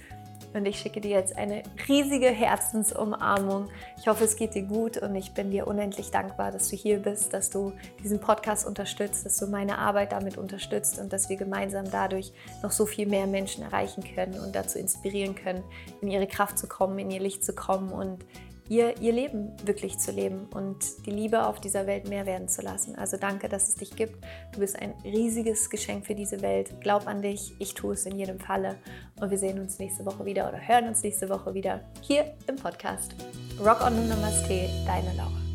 Und ich schicke dir jetzt eine riesige Herzensumarmung. Ich hoffe, es geht dir gut und ich bin dir unendlich dankbar, dass du hier bist, dass du diesen Podcast unterstützt, dass du meine Arbeit damit unterstützt und dass wir gemeinsam dadurch noch so viel mehr Menschen erreichen können und dazu inspirieren können, in ihre Kraft zu kommen, in ihr Licht zu kommen und ihr, ihr Leben wirklich zu leben und die Liebe auf dieser Welt mehr werden zu lassen. Also danke, dass es dich gibt. Du bist ein riesiges Geschenk für diese Welt. Glaub an dich, ich tue es in jedem Falle. Und wir sehen uns nächste Woche wieder oder hören uns nächste Woche wieder hier im Podcast. Rock on und Namaste, deine Laura.